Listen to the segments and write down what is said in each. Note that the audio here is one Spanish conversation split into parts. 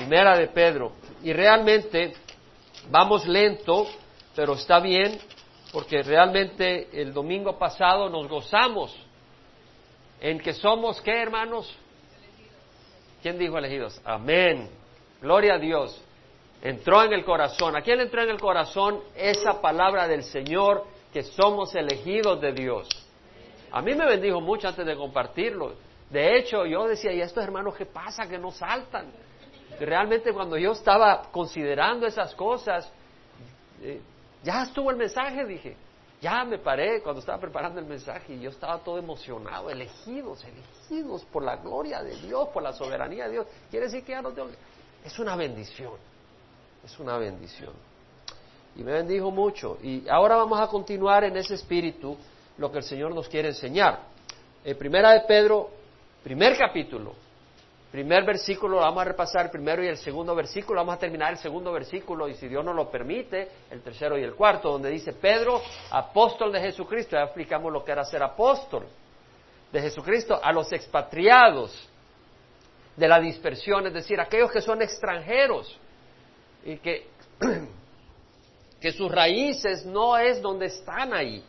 Primera de Pedro. Y realmente vamos lento, pero está bien, porque realmente el domingo pasado nos gozamos en que somos, ¿qué hermanos? ¿Quién dijo elegidos? Amén. Gloria a Dios. Entró en el corazón. ¿A quién entró en el corazón esa palabra del Señor que somos elegidos de Dios? A mí me bendijo mucho antes de compartirlo. De hecho, yo decía, ¿y estos hermanos qué pasa? Que no saltan. Realmente cuando yo estaba considerando esas cosas, eh, ya estuvo el mensaje, dije. Ya me paré cuando estaba preparando el mensaje y yo estaba todo emocionado, elegidos, elegidos por la gloria de Dios, por la soberanía de Dios. Quiere decir que ya no. Es una bendición, es una bendición. Y me bendijo mucho. Y ahora vamos a continuar en ese espíritu lo que el Señor nos quiere enseñar. En primera de Pedro, primer capítulo, primer versículo, vamos a repasar el primero y el segundo versículo, vamos a terminar el segundo versículo y si Dios nos lo permite, el tercero y el cuarto, donde dice Pedro, apóstol de Jesucristo, ya explicamos lo que era ser apóstol de Jesucristo, a los expatriados de la dispersión, es decir, aquellos que son extranjeros y que, que sus raíces no es donde están ahí,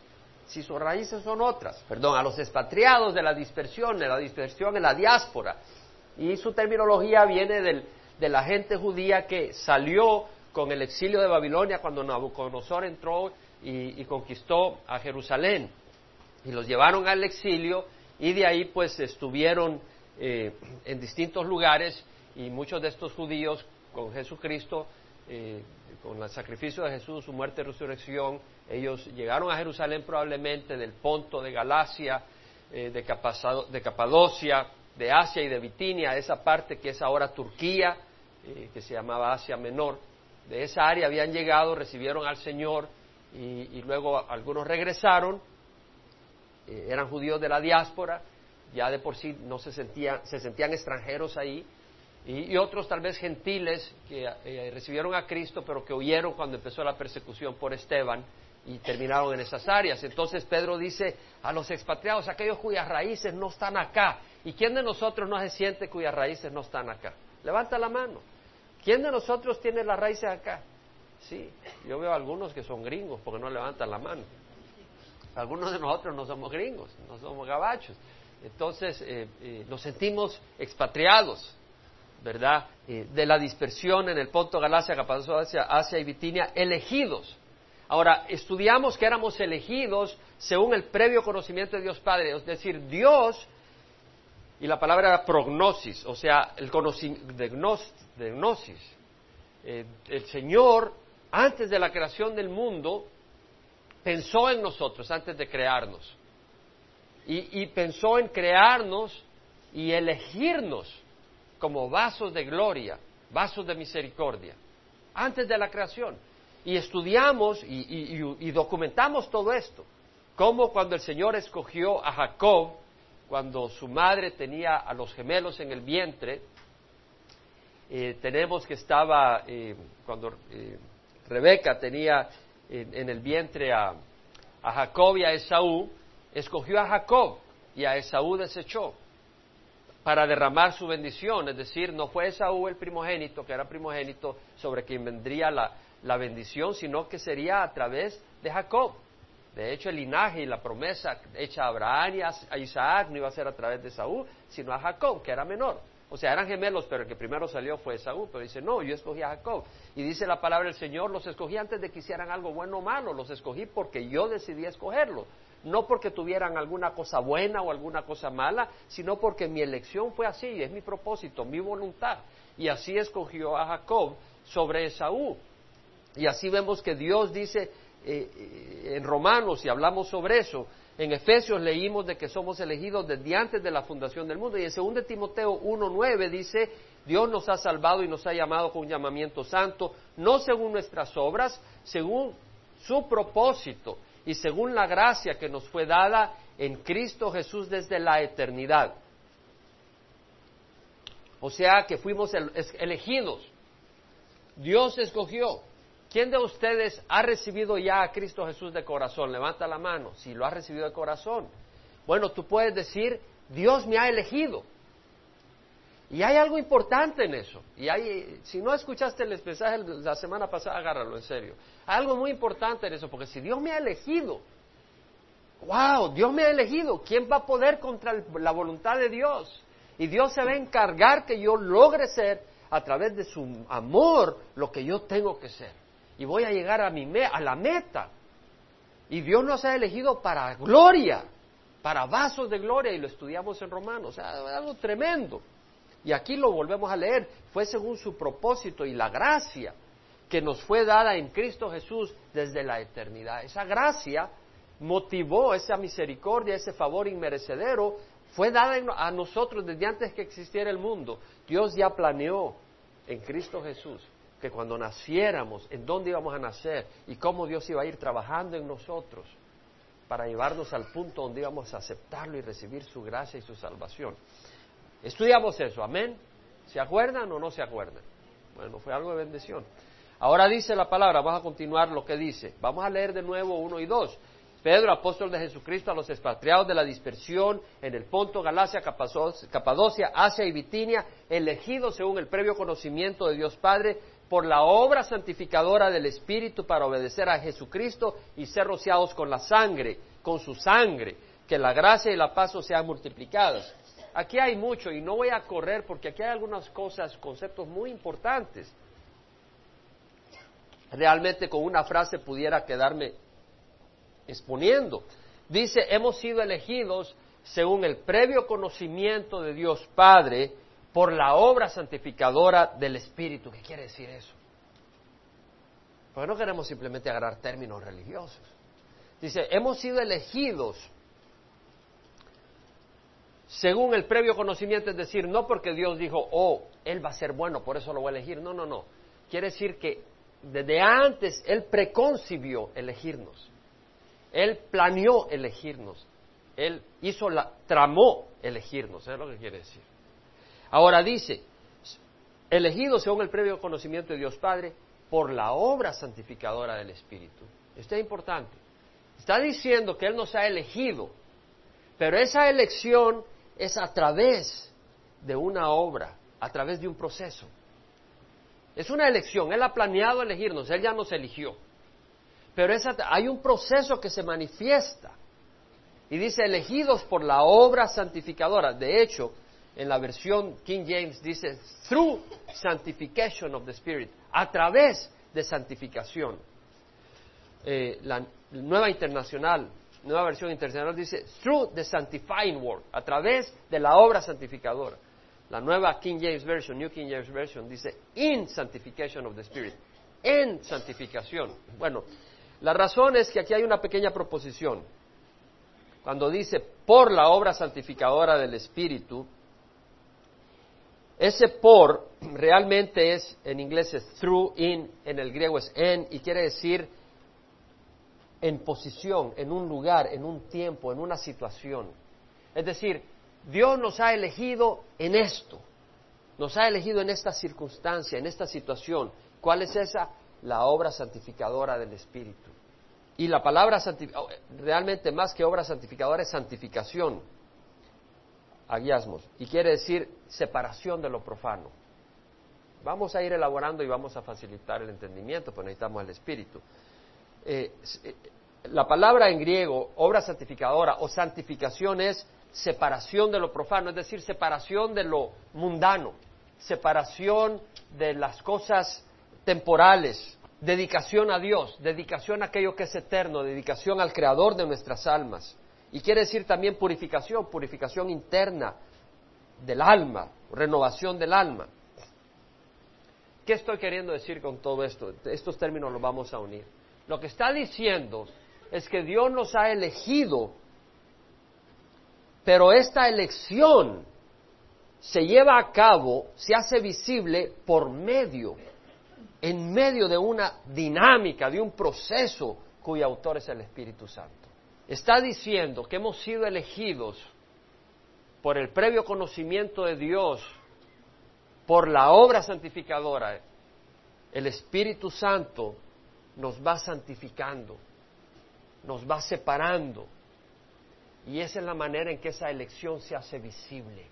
si sus raíces son otras, perdón, a los expatriados de la dispersión, de la dispersión en la diáspora. Y su terminología viene de la gente judía que salió con el exilio de Babilonia cuando Nabucodonosor entró y, conquistó a Jerusalén. Y los llevaron al exilio y de ahí pues estuvieron eh, en distintos lugares y muchos de estos judíos con Jesucristo, eh, con el sacrificio de Jesús, su muerte y resurrección, ellos llegaron a Jerusalén probablemente del Ponto, de Galacia, eh, de, Capadocia, de Asia y de Bitinia, esa parte que es ahora Turquía, eh, que se llamaba Asia Menor. De esa área habían llegado, recibieron al Señor y, luego algunos regresaron, eh, eran judíos de la diáspora, ya de por sí no se sentían, se sentían extranjeros ahí, y, otros tal vez gentiles que recibieron a Cristo pero que huyeron cuando empezó la persecución por Esteban y terminaron en esas áreas. Entonces Pedro dice a los expatriados, aquellos cuyas raíces no están acá. ¿Y quién de nosotros no se siente cuyas raíces no están acá? Levanta la mano. ¿Quién de nosotros tiene las raíces acá? Sí, yo veo algunos que son gringos porque no levantan la mano. Algunos de nosotros no somos gringos, no somos gabachos. Entonces eh, eh, nos sentimos expatriados, ¿verdad? Eh, de la dispersión en el Ponto, Galacia, Capadocia, Asia y Bitinia, elegidos Ahora, estudiamos que éramos elegidos según el previo conocimiento de Dios Padre, es decir, Dios, y la palabra era prognosis, o sea, el conocimiento de, gnosis. Eh, el Señor, antes de la creación del mundo, pensó en nosotros antes de crearnos. y pensó en crearnos y elegirnos como vasos de gloria, vasos de misericordia, antes de la creación. Y estudiamos y, documentamos todo esto. Como cuando el Señor escogió a Jacob, cuando su madre tenía a los gemelos en el vientre, eh, tenemos que estaba, eh, cuando eh, Rebeca tenía en el vientre a, a Jacob y a Esaú, escogió a Jacob y a Esaú desechó para derramar su bendición, es decir, no fue Esaú el primogénito, que era primogénito, sobre quien vendría la, la bendición, sino que sería a través de Jacob. De hecho, el linaje y la promesa hecha a Abraham y a Isaac no iba a ser a través de Saúl, sino a Jacob, que era menor. O sea, eran gemelos, pero el que primero salió fue Saúl. Pero dice, no, yo escogí a Jacob. Y dice la palabra del Señor, los escogí antes de que hicieran algo bueno o malo, los escogí porque yo decidí escogerlo. No porque tuvieran alguna cosa buena o alguna cosa mala, sino porque mi elección fue así, es mi propósito, mi voluntad. Y así escogió a Jacob sobre Esaú. Y así vemos que Dios dice eh, eh, en Romanos, y hablamos sobre eso, en Efesios leímos de que somos elegidos desde antes de la fundación del mundo. Y en 2 Timoteo 1.9 dice, Dios nos ha salvado y nos ha llamado con un llamamiento santo, no según nuestras obras, según su propósito y según la gracia que nos fue dada en Cristo Jesús desde la eternidad. O sea que fuimos elegidos. Dios escogió. ¿Quién de ustedes ha recibido ya a Cristo Jesús de corazón? Levanta la mano. Si lo ha recibido de corazón. Bueno, tú puedes decir, Dios me ha elegido. Y hay algo importante en eso. Y hay, si no escuchaste el mensaje la semana pasada, agárralo en serio. Hay algo muy importante en eso, porque si Dios me ha elegido, wow, Dios me ha elegido, ¿quién va a poder contra la voluntad de Dios? Y Dios se va a encargar que yo logre ser a través de su amor lo que yo tengo que ser. Y voy a llegar a, mi a la meta. Y Dios nos ha elegido para gloria, para vasos de gloria, y lo estudiamos en Romanos. O sea, algo tremendo. Y aquí lo volvemos a leer, fue según su propósito y la gracia que nos fue dada en Cristo Jesús desde la eternidad. Esa gracia motivó esa misericordia, ese favor inmerecedero, fue dada a nosotros desde antes que existiera el mundo. Dios ya planeó en Cristo Jesús que cuando naciéramos, en dónde íbamos a nacer y cómo Dios iba a ir trabajando en nosotros para llevarnos al punto donde íbamos a aceptarlo y recibir su gracia y su salvación. Estudiamos eso, amén. ¿Se acuerdan o no se acuerdan? Bueno, fue algo de bendición. Ahora dice la palabra, vamos a continuar lo que dice. Vamos a leer de nuevo uno y dos. Pedro, apóstol de Jesucristo, a los expatriados de la dispersión en el Ponto, Galacia, Capadocia, Asia y Bitinia, elegidos según el previo conocimiento de Dios Padre, por la obra santificadora del Espíritu para obedecer a Jesucristo y ser rociados con la sangre, con su sangre, que la gracia y la paz sean multiplicadas. Aquí hay mucho y no voy a correr porque aquí hay algunas cosas, conceptos muy importantes. Realmente con una frase pudiera quedarme exponiendo. Dice, hemos sido elegidos según el previo conocimiento de Dios Padre por la obra santificadora del Espíritu. ¿Qué quiere decir eso? Porque no queremos simplemente agarrar términos religiosos. Dice, hemos sido elegidos según el previo conocimiento, es decir, no porque Dios dijo, oh, Él va a ser bueno, por eso lo voy a elegir. No, no, no. Quiere decir que desde antes Él preconcibió elegirnos. Él planeó elegirnos. Él hizo la, tramó elegirnos, es lo que quiere decir. Ahora dice, elegidos según el previo conocimiento de Dios Padre por la obra santificadora del Espíritu. Esto es importante. Está diciendo que Él nos ha elegido, pero esa elección es a través de una obra, a través de un proceso. Es una elección, Él ha planeado elegirnos, Él ya nos eligió. Pero hay un proceso que se manifiesta. Y dice, elegidos por la obra santificadora. De hecho, en la versión King James dice, through sanctification of the Spirit, a través de santificación. Eh, la nueva internacional nueva versión internacional dice through the sanctifying work, a través de la obra santificadora. La nueva King James Version, New King James Version, dice in sanctification of the Spirit, en santificación. Bueno, la razón es que aquí hay una pequeña proposición. Cuando dice por la obra santificadora del Espíritu, ese por realmente es, en inglés es through, in, en el griego es en, y quiere decir en posición, en un lugar, en un tiempo, en una situación. Es decir, Dios nos ha elegido en esto, nos ha elegido en esta circunstancia, en esta situación. ¿Cuál es esa? La obra santificadora del Espíritu. Y la palabra oh, realmente más que obra santificadora es santificación, agiasmos, y quiere decir separación de lo profano. Vamos a ir elaborando y vamos a facilitar el entendimiento, pero necesitamos el Espíritu. Eh, eh, la palabra en griego, obra santificadora o santificación es separación de lo profano, es decir, separación de lo mundano, separación de las cosas temporales, dedicación a Dios, dedicación a aquello que es eterno, dedicación al Creador de nuestras almas. Y quiere decir también purificación, purificación interna del alma, renovación del alma. ¿Qué estoy queriendo decir con todo esto? Estos términos los vamos a unir. Lo que está diciendo es que Dios nos ha elegido, pero esta elección se lleva a cabo, se hace visible por medio, en medio de una dinámica, de un proceso cuyo autor es el Espíritu Santo. Está diciendo que hemos sido elegidos por el previo conocimiento de Dios, por la obra santificadora. El Espíritu Santo nos va santificando, nos va separando. Y esa es la manera en que esa elección se hace visible.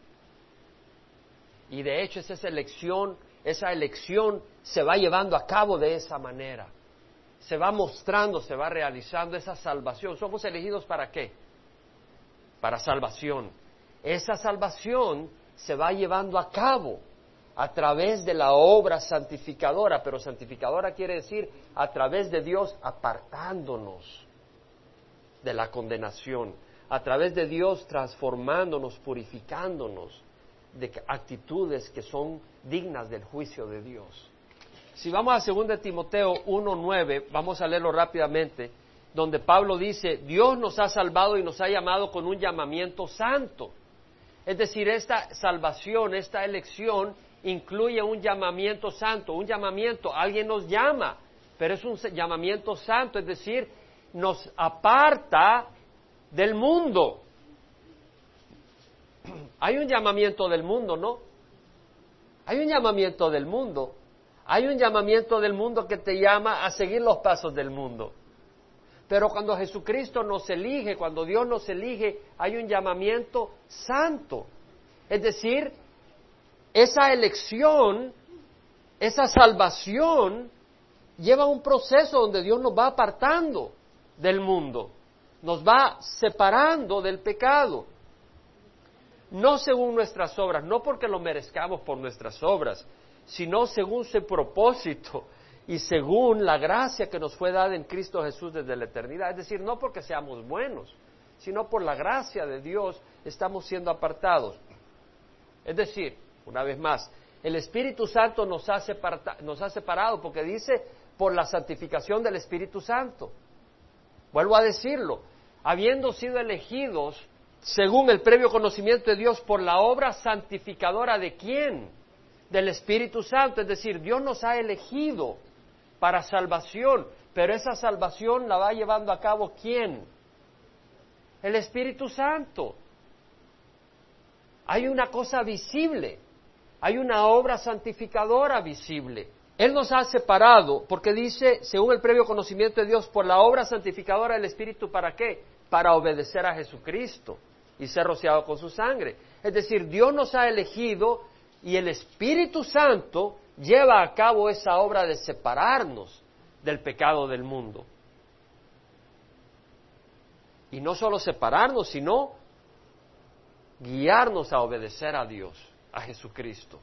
Y de hecho esa elección, esa elección se va llevando a cabo de esa manera. Se va mostrando, se va realizando esa salvación. ¿Somos elegidos para qué? Para salvación. Esa salvación se va llevando a cabo a través de la obra santificadora, pero santificadora quiere decir a través de Dios apartándonos de la condenación, a través de Dios transformándonos, purificándonos de actitudes que son dignas del juicio de Dios. Si vamos a 2 Timoteo 1.9, vamos a leerlo rápidamente, donde Pablo dice, Dios nos ha salvado y nos ha llamado con un llamamiento santo. Es decir, esta salvación, esta elección incluye un llamamiento santo, un llamamiento, alguien nos llama, pero es un llamamiento santo, es decir, nos aparta del mundo. Hay un llamamiento del mundo, ¿no? Hay un llamamiento del mundo. Hay un llamamiento del mundo que te llama a seguir los pasos del mundo. Pero cuando Jesucristo nos elige, cuando Dios nos elige, hay un llamamiento santo. Es decir, esa elección, esa salvación, lleva un proceso donde Dios nos va apartando del mundo, nos va separando del pecado. No según nuestras obras, no porque lo merezcamos por nuestras obras, sino según su propósito y según la gracia que nos fue dada en Cristo Jesús desde la eternidad. Es decir, no porque seamos buenos, sino por la gracia de Dios estamos siendo apartados. Es decir, una vez más, el Espíritu Santo nos ha, nos ha separado porque dice por la santificación del Espíritu Santo. Vuelvo a decirlo, habiendo sido elegidos según el previo conocimiento de Dios por la obra santificadora de quién? Del Espíritu Santo. Es decir, Dios nos ha elegido para salvación, pero esa salvación la va llevando a cabo quién? El Espíritu Santo. Hay una cosa visible hay una obra santificadora visible. Él nos ha separado porque dice, según el previo conocimiento de Dios, por la obra santificadora del Espíritu, ¿para qué? Para obedecer a Jesucristo y ser rociado con su sangre. Es decir, Dios nos ha elegido y el Espíritu Santo lleva a cabo esa obra de separarnos del pecado del mundo. Y no solo separarnos, sino guiarnos a obedecer a Dios a Jesucristo.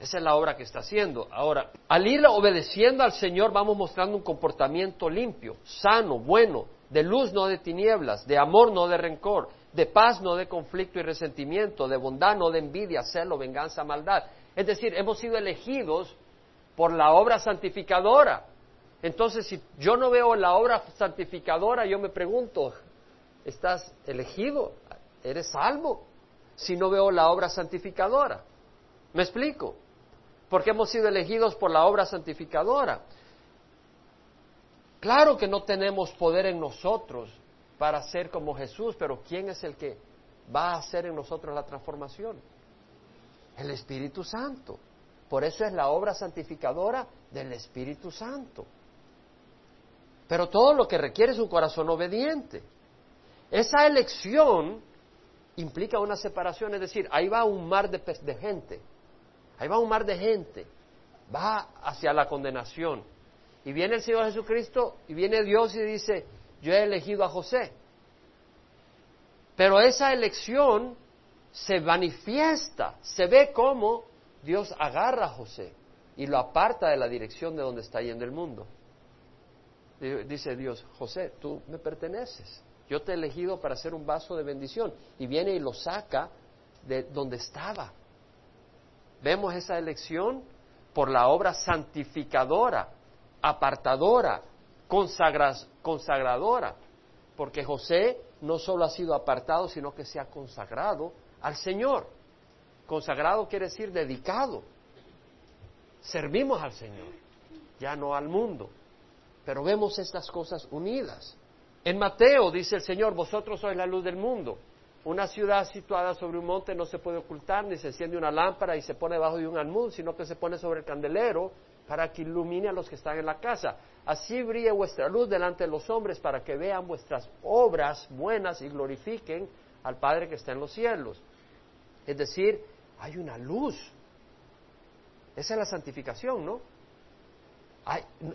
Esa es la obra que está haciendo. Ahora, al ir obedeciendo al Señor, vamos mostrando un comportamiento limpio, sano, bueno, de luz, no de tinieblas, de amor, no de rencor, de paz, no de conflicto y resentimiento, de bondad, no de envidia, celo, venganza, maldad. Es decir, hemos sido elegidos por la obra santificadora. Entonces, si yo no veo la obra santificadora, yo me pregunto, ¿estás elegido? ¿Eres salvo? si no veo la obra santificadora? ¿Me explico? Porque hemos sido elegidos por la obra santificadora. Claro que no tenemos poder en nosotros para ser como Jesús, pero ¿quién es el que va a hacer en nosotros la transformación? El Espíritu Santo. Por eso es la obra santificadora del Espíritu Santo. Pero todo lo que requiere es un corazón obediente. Esa elección implica una separación, es decir, ahí va un mar de, gente, ahí va un mar de gente, va hacia la condenación. Y viene el Señor Jesucristo y viene Dios y dice, yo he elegido a José. Pero esa elección se manifiesta, se ve como Dios agarra a José y lo aparta de la dirección de donde está yendo el mundo. Dice Dios, José, tú me perteneces. Yo te he elegido para ser un vaso de bendición. Y viene y lo saca de donde estaba. Vemos esa elección por la obra santificadora, apartadora, consagradora. Porque José no solo ha sido apartado, sino que se ha consagrado al Señor. Consagrado quiere decir dedicado. Servimos al Señor, ya no al mundo. Pero vemos estas cosas unidas. En Mateo dice el Señor, vosotros sois la luz del mundo. Una ciudad situada sobre un monte no se puede ocultar, ni se enciende una lámpara y se pone debajo de un almud, sino que se pone sobre el candelero para que ilumine a los que están en la casa. Así brille vuestra luz delante de los hombres para que vean vuestras obras buenas y glorifiquen al Padre que está en los cielos. Es decir, hay una luz. Esa es la santificación, ¿no?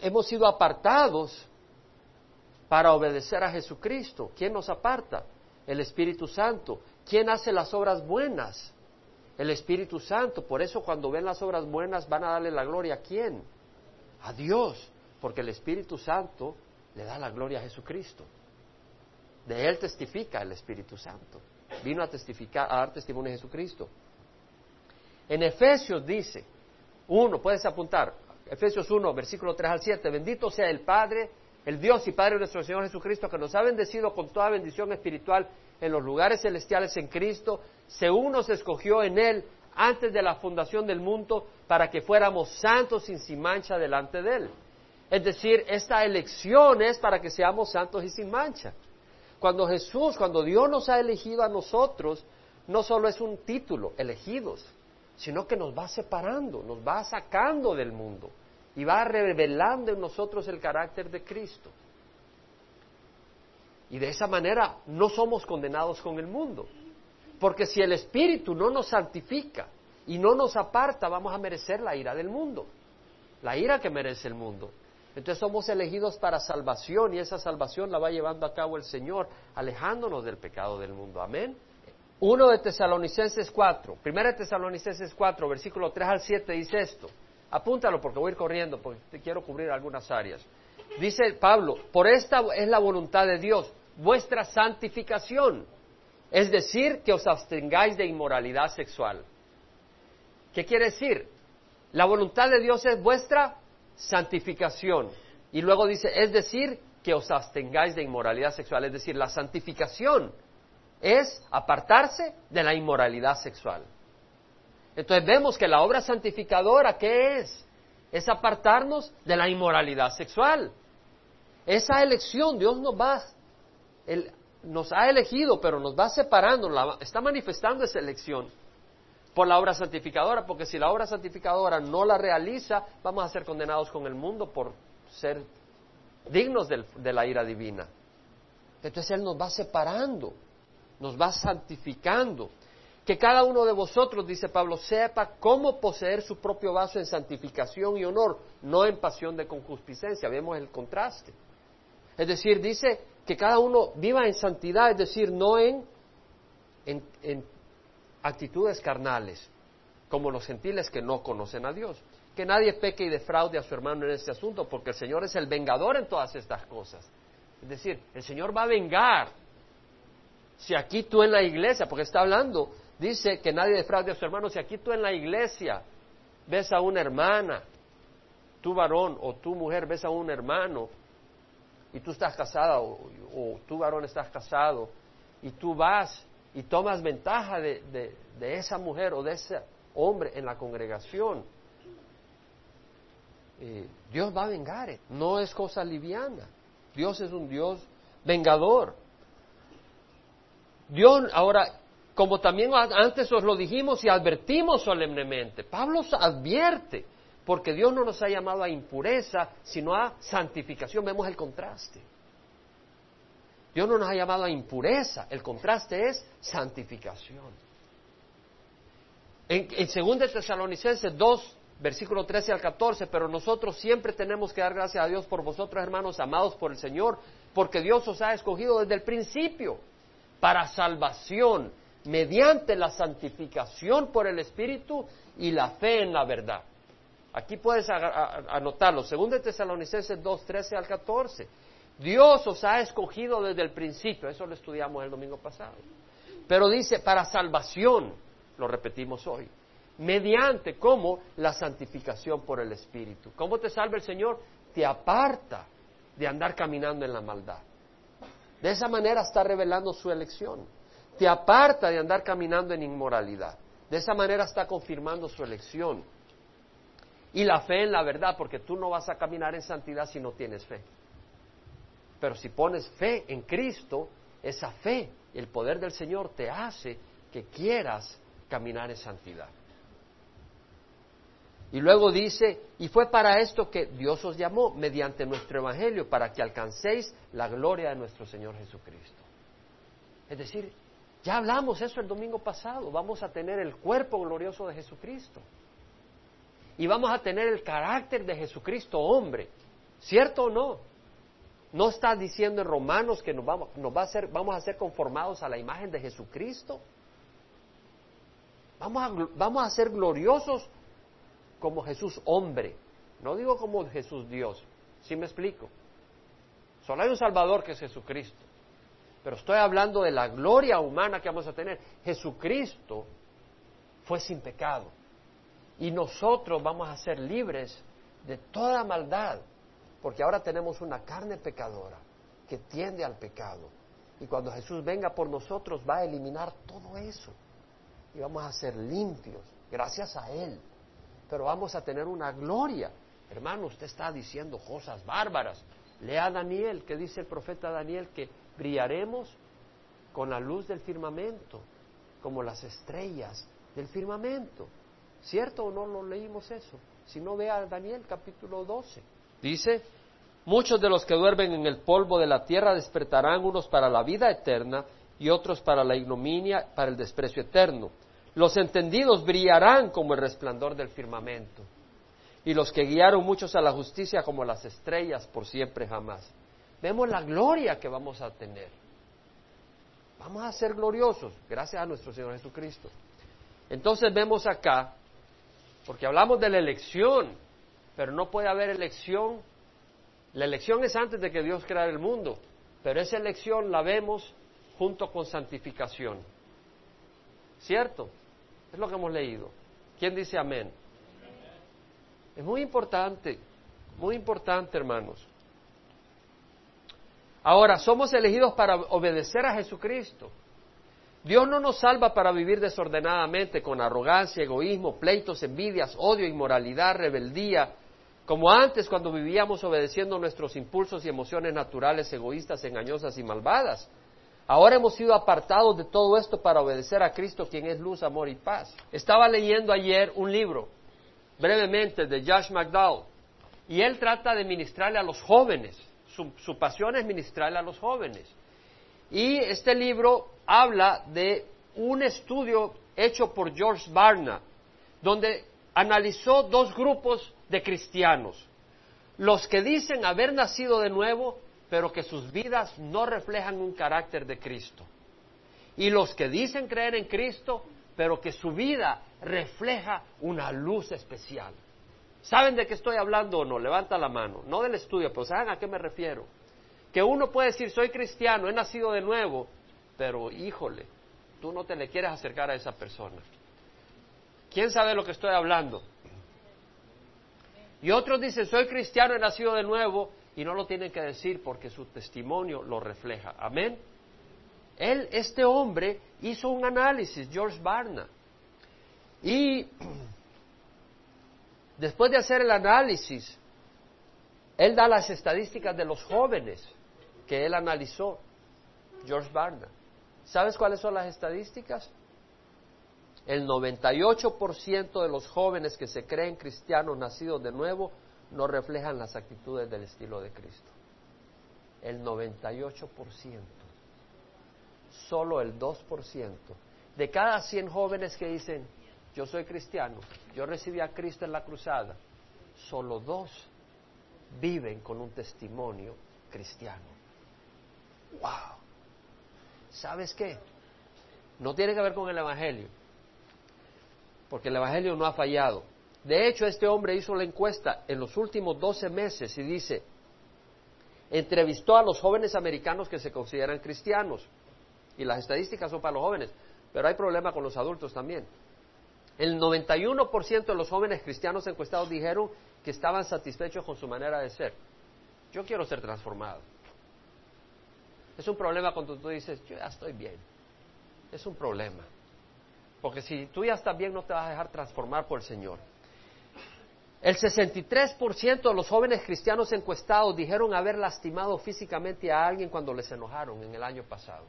hemos sido apartados para obedecer a Jesucristo. ¿Quién nos aparta? El Espíritu Santo. ¿Quién hace las obras buenas? El Espíritu Santo. Por eso cuando ven las obras buenas van a darle la gloria a quién? A Dios. Porque el Espíritu Santo le da la gloria a Jesucristo. De Él testifica el Espíritu Santo. Vino a testificar, a dar testimonio de Jesucristo. En Efesios dice, uno, puedes apuntar, Efesios 1, versículo 3 al 7, bendito sea el Padre, el Dios y Padre de nuestro Señor Jesucristo, que nos ha bendecido con toda bendición espiritual en los lugares celestiales en Cristo, según nos escogió en Él antes de la fundación del mundo, para que fuéramos santos y sin mancha delante de Él. Es decir, esta elección es para que seamos santos y sin mancha. Cuando Jesús, cuando Dios nos ha elegido a nosotros, no solo es un título, elegidos, sino que nos va separando, nos va sacando del mundo y va revelando en nosotros el carácter de Cristo. Y de esa manera no somos condenados con el mundo. Porque si el Espíritu no nos santifica y no nos aparta, vamos a merecer la ira del mundo. La ira que merece el mundo. Entonces somos elegidos para salvación y esa salvación la va llevando a cabo el Señor, alejándonos del pecado del mundo. Amén. 1 de Tesalonicenses 4, 1 de Tesalonicenses 4, versículo 3 al 7 dice esto. Apúntalo porque voy a ir corriendo, porque quiero cubrir algunas áreas. Dice Pablo, por esta es la voluntad de Dios, vuestra santificación, es decir, que os abstengáis de inmoralidad sexual. ¿Qué quiere decir? La voluntad de Dios es vuestra santificación. Y luego dice, es decir, que os abstengáis de inmoralidad sexual. Es decir, la santificación es apartarse de la inmoralidad sexual. Entonces vemos que la obra santificadora, ¿qué es? Es apartarnos de la inmoralidad sexual. Esa elección, Dios nos va, nos ha elegido, pero nos va separando, está manifestando esa elección por la obra santificadora, porque si la obra santificadora no la realiza, vamos a ser condenados con el mundo por ser dignos de la ira divina. Entonces Él nos va separando, nos va santificando. Que cada uno de vosotros, dice Pablo, sepa cómo poseer su propio vaso en santificación y honor, no en pasión de concupiscencia. Vemos el contraste. Es decir, dice que cada uno viva en santidad, es decir, no en, en, en actitudes carnales, como los gentiles que no conocen a Dios. Que nadie peque y defraude a su hermano en este asunto, porque el Señor es el vengador en todas estas cosas. Es decir, el Señor va a vengar. Si aquí tú en la iglesia, porque está hablando, dice que nadie defraude a su hermano, si aquí tú en la iglesia ves a una hermana, tu varón o tu mujer ves a un hermano, y tú estás casada o, o tu varón estás casado, y tú vas y tomas ventaja de, esa mujer o de ese hombre en la congregación, eh, Dios va a vengar. No es cosa liviana. Dios es un Dios vengador. Dios, ahora, como también antes os lo dijimos y advertimos solemnemente, Pablo advierte, porque Dios no nos ha llamado a impureza, sino a santificación. Vemos el contraste. Dios no nos ha llamado a impureza, el contraste es santificación. En, en 2 Tesalonicenses 2, versículo 13 al 14, pero nosotros siempre tenemos que dar gracias a Dios por vosotros, hermanos amados por el Señor, porque Dios os ha escogido desde el principio para salvación, mediante la santificación por el Espíritu y la fe en la verdad. Aquí puedes anotarlo, 2 Tesalonicenses 2, 13 al 14. Dios os ha escogido desde el principio, eso lo estudiamos el domingo pasado. Pero dice, para salvación, lo repetimos hoy, mediante como la santificación por el Espíritu. ¿Cómo te salva el Señor? Te aparta de andar caminando en la maldad. De esa manera está revelando su elección. Te aparta de andar caminando en inmoralidad. De esa manera está confirmando su elección. Y la fe en la verdad, porque tú no vas a caminar en santidad si no tienes fe. Pero si pones fe en Cristo, esa fe, el poder del Señor te hace que quieras caminar en santidad. Y luego dice, y fue para esto que Dios os llamó mediante nuestro Evangelio, para que alcancéis la gloria de nuestro Señor Jesucristo. Es decir, Ya hablamos eso el domingo pasado. Vamos a tener el cuerpo glorioso de Jesucristo. Y vamos a tener el carácter de Jesucristo hombre. ¿Cierto o no? ¿No está diciendo en Romanos que nos, vamos, va a ser, vamos a ser conformados a la imagen de Jesucristo? Vamos a, vamos a ser gloriosos como Jesús hombre. No digo como Jesús Dios. ¿Sí me explico? Solo hay un Salvador que es Jesucristo. Pero estoy hablando de la gloria humana que vamos a tener. Jesucristo fue sin pecado. Y nosotros vamos a ser libres de toda maldad. Porque ahora tenemos una carne pecadora que tiende al pecado. Y cuando Jesús venga por nosotros va a eliminar todo eso. Y vamos a ser limpios, gracias a Él. Pero vamos a tener una gloria. Hermano, usted está diciendo cosas bárbaras. Lea a Daniel, que dice el profeta Daniel que brillaremos con la luz del firmamento, como las estrellas del firmamento. ¿Cierto o no lo leímos eso? Si no, vea Daniel capítulo 12. Dice, muchos de los que duermen en el polvo de la tierra despertarán unos para la vida eterna y otros para la ignominia, para el desprecio eterno. Los entendidos brillarán como el resplandor del firmamento y los que guiaron muchos a la justicia como las estrellas por siempre jamás. Vemos la gloria que vamos a tener. Vamos a ser gloriosos gracias a nuestro Señor Jesucristo. Entonces vemos acá, porque hablamos de la elección, pero no puede haber elección. La elección es antes de que Dios crea el mundo, pero esa elección la vemos junto con santificación. ¿Cierto? Es lo que hemos leído. ¿Quién dice amén? Es muy importante, muy importante, hermanos. Ahora, somos elegidos para obedecer a Jesucristo. Dios no nos salva para vivir desordenadamente, con arrogancia, egoísmo, pleitos, envidias, odio, inmoralidad, rebeldía, como antes cuando vivíamos obedeciendo nuestros impulsos y emociones naturales, egoístas, engañosas y malvadas. Ahora hemos sido apartados de todo esto para obedecer a Cristo, quien es luz, amor y paz. Estaba leyendo ayer un libro, brevemente, de Josh McDowell, y él trata de ministrarle a los jóvenes su, pasión es ministrarle a los jóvenes. Y este libro habla de un estudio hecho por George Barna, donde analizó dos grupos de cristianos. Los que dicen haber nacido de nuevo, pero que sus vidas no reflejan un carácter de Cristo. Y los que dicen creer en Cristo, pero que su vida refleja una luz especial. ¿Saben de qué estoy hablando o no? Levanta la mano. No del estudio, pero ¿saben a qué me refiero? Que uno puede decir, soy cristiano, he nacido de nuevo, pero híjole, tú no te le quieres acercar a esa persona. ¿Quién sabe lo que estoy hablando? Y otros dicen, soy cristiano, he nacido de nuevo, y no lo tienen que decir porque su testimonio lo refleja. Amén. Él, este hombre, hizo un análisis, George Barna, y Después de hacer el análisis, él da las estadísticas de los jóvenes que él analizó, George Barna. ¿Sabes cuáles son las estadísticas? El 98% de los jóvenes que se creen cristianos nacidos de nuevo no reflejan las actitudes del estilo de Cristo. El 98%. Solo el 2%. De cada 100 jóvenes que dicen, yo soy cristiano, yo recibí a Cristo en la cruzada, solo dos viven con un testimonio cristiano. ¡Wow! ¿Sabes qué? No tiene que ver con el Evangelio, porque el Evangelio no ha fallado. De hecho, este hombre hizo la encuesta en los últimos 12 meses y dice, entrevistó a los jóvenes americanos que se consideran cristianos, y las estadísticas son para los jóvenes, pero hay problema con los adultos también. El 91% de los jóvenes cristianos encuestados dijeron que estaban satisfechos con su manera de ser. Yo quiero ser transformado. Es un problema cuando tú dices, yo ya estoy bien. Es un problema. Porque si tú ya estás bien, no te vas a dejar transformar por el Señor. El 63% de los jóvenes cristianos encuestados dijeron haber lastimado físicamente a alguien cuando les enojaron en el año pasado.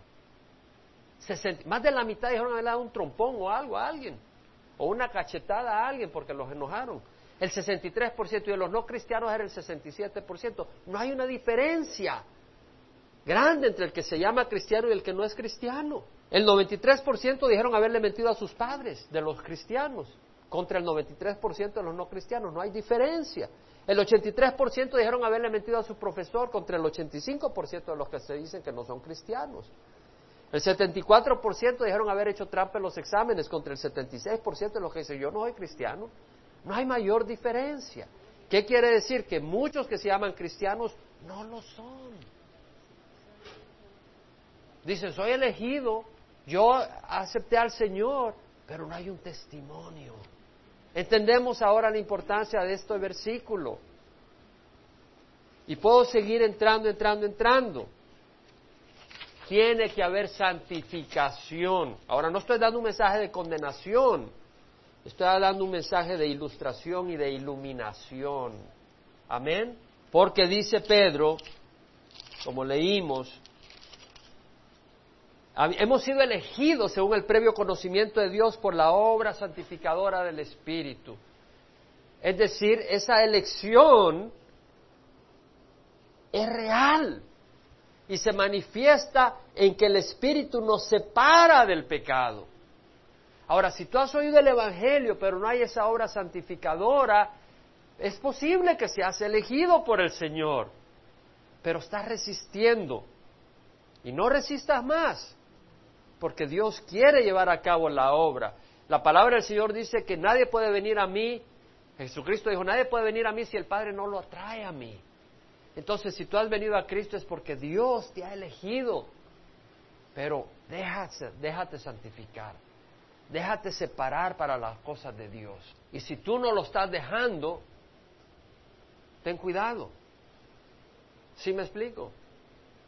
más de la mitad dijeron haber dado un trompón o algo a alguien o una cachetada a alguien porque los enojaron. El 63% y de los no cristianos era el 67%. No hay una diferencia grande entre el que se llama cristiano y el que no es cristiano. El 93% dijeron haberle mentido a sus padres, de los cristianos, contra el 93% de los no cristianos. No hay diferencia. El 83% dijeron haberle mentido a su profesor contra el 85% de los que se dicen que no son cristianos. El 74% dijeron haber hecho trampa en los exámenes contra el 76% de los que dicen yo no soy cristiano. No hay mayor diferencia. ¿Qué quiere decir? Que muchos que se llaman cristianos no lo son. Dicen, soy elegido, yo acepté al Señor, pero no hay un testimonio. Entendemos ahora la importancia de este versículo. Y puedo seguir entrando, entrando, entrando. Tiene que haber santificación. Ahora no estoy dando un mensaje de condenación, estoy dando un mensaje de ilustración y de iluminación. Amén. Porque dice Pedro, como leímos, hemos sido elegidos según el previo conocimiento de Dios por la obra santificadora del Espíritu. Es decir, esa elección es real y se manifiesta en que el Espíritu nos separa del pecado. Ahora, si tú has oído el Evangelio, pero no hay esa obra santificadora, es posible que seas elegido por el Señor, pero estás resistiendo. Y no resistas más, porque Dios quiere llevar a cabo la obra. La palabra del Señor dice que nadie puede venir a mí, Jesucristo dijo, nadie puede venir a mí si el Padre no lo atrae a mí. Entonces, si tú has venido a Cristo es porque Dios te ha elegido. Pero déjate, déjate santificar. Déjate separar para las cosas de Dios. Y si tú no lo estás dejando, ten cuidado. ¿Sí me explico?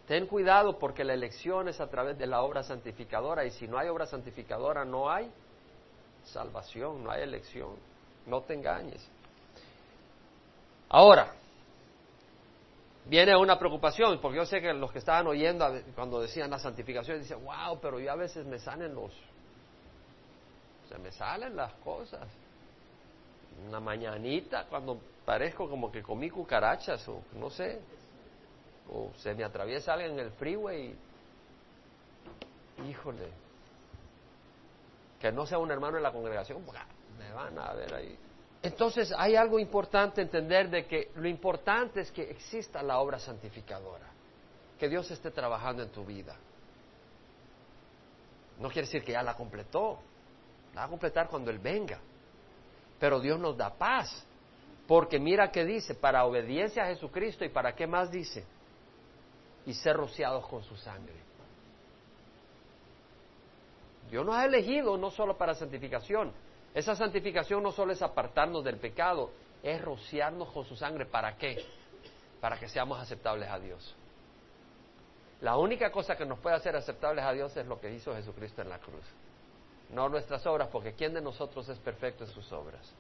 Ten cuidado porque la elección es a través de la obra santificadora y si no hay obra santificadora no hay salvación, no hay elección. No te engañes. Ahora, viene una preocupación, porque yo sé que los que estaban oyendo cuando decían la santificación, dicen, wow, pero yo a veces me salen los, se me salen las cosas. Una mañanita, cuando parezco como que comí cucarachas o no sé, o se me atraviesa alguien en el freeway híjole, que no sea un hermano en la congregación, me van a ver ahí entonces hay algo importante entender de que lo importante es que exista la obra santificadora, que Dios esté trabajando en tu vida. No quiere decir que ya la completó, la va a completar cuando Él venga. Pero Dios nos da paz, porque mira que dice, para obediencia a Jesucristo y para qué más dice, y ser rociados con su sangre. Dios nos ha elegido no solo para santificación, esa santificación no solo es apartarnos del pecado, es rociarnos con su sangre. ¿Para qué? Para que seamos aceptables a Dios. La única cosa que nos puede hacer aceptables a Dios es lo que hizo Jesucristo en la cruz. No nuestras obras, porque ¿quién de nosotros es perfecto en sus obras?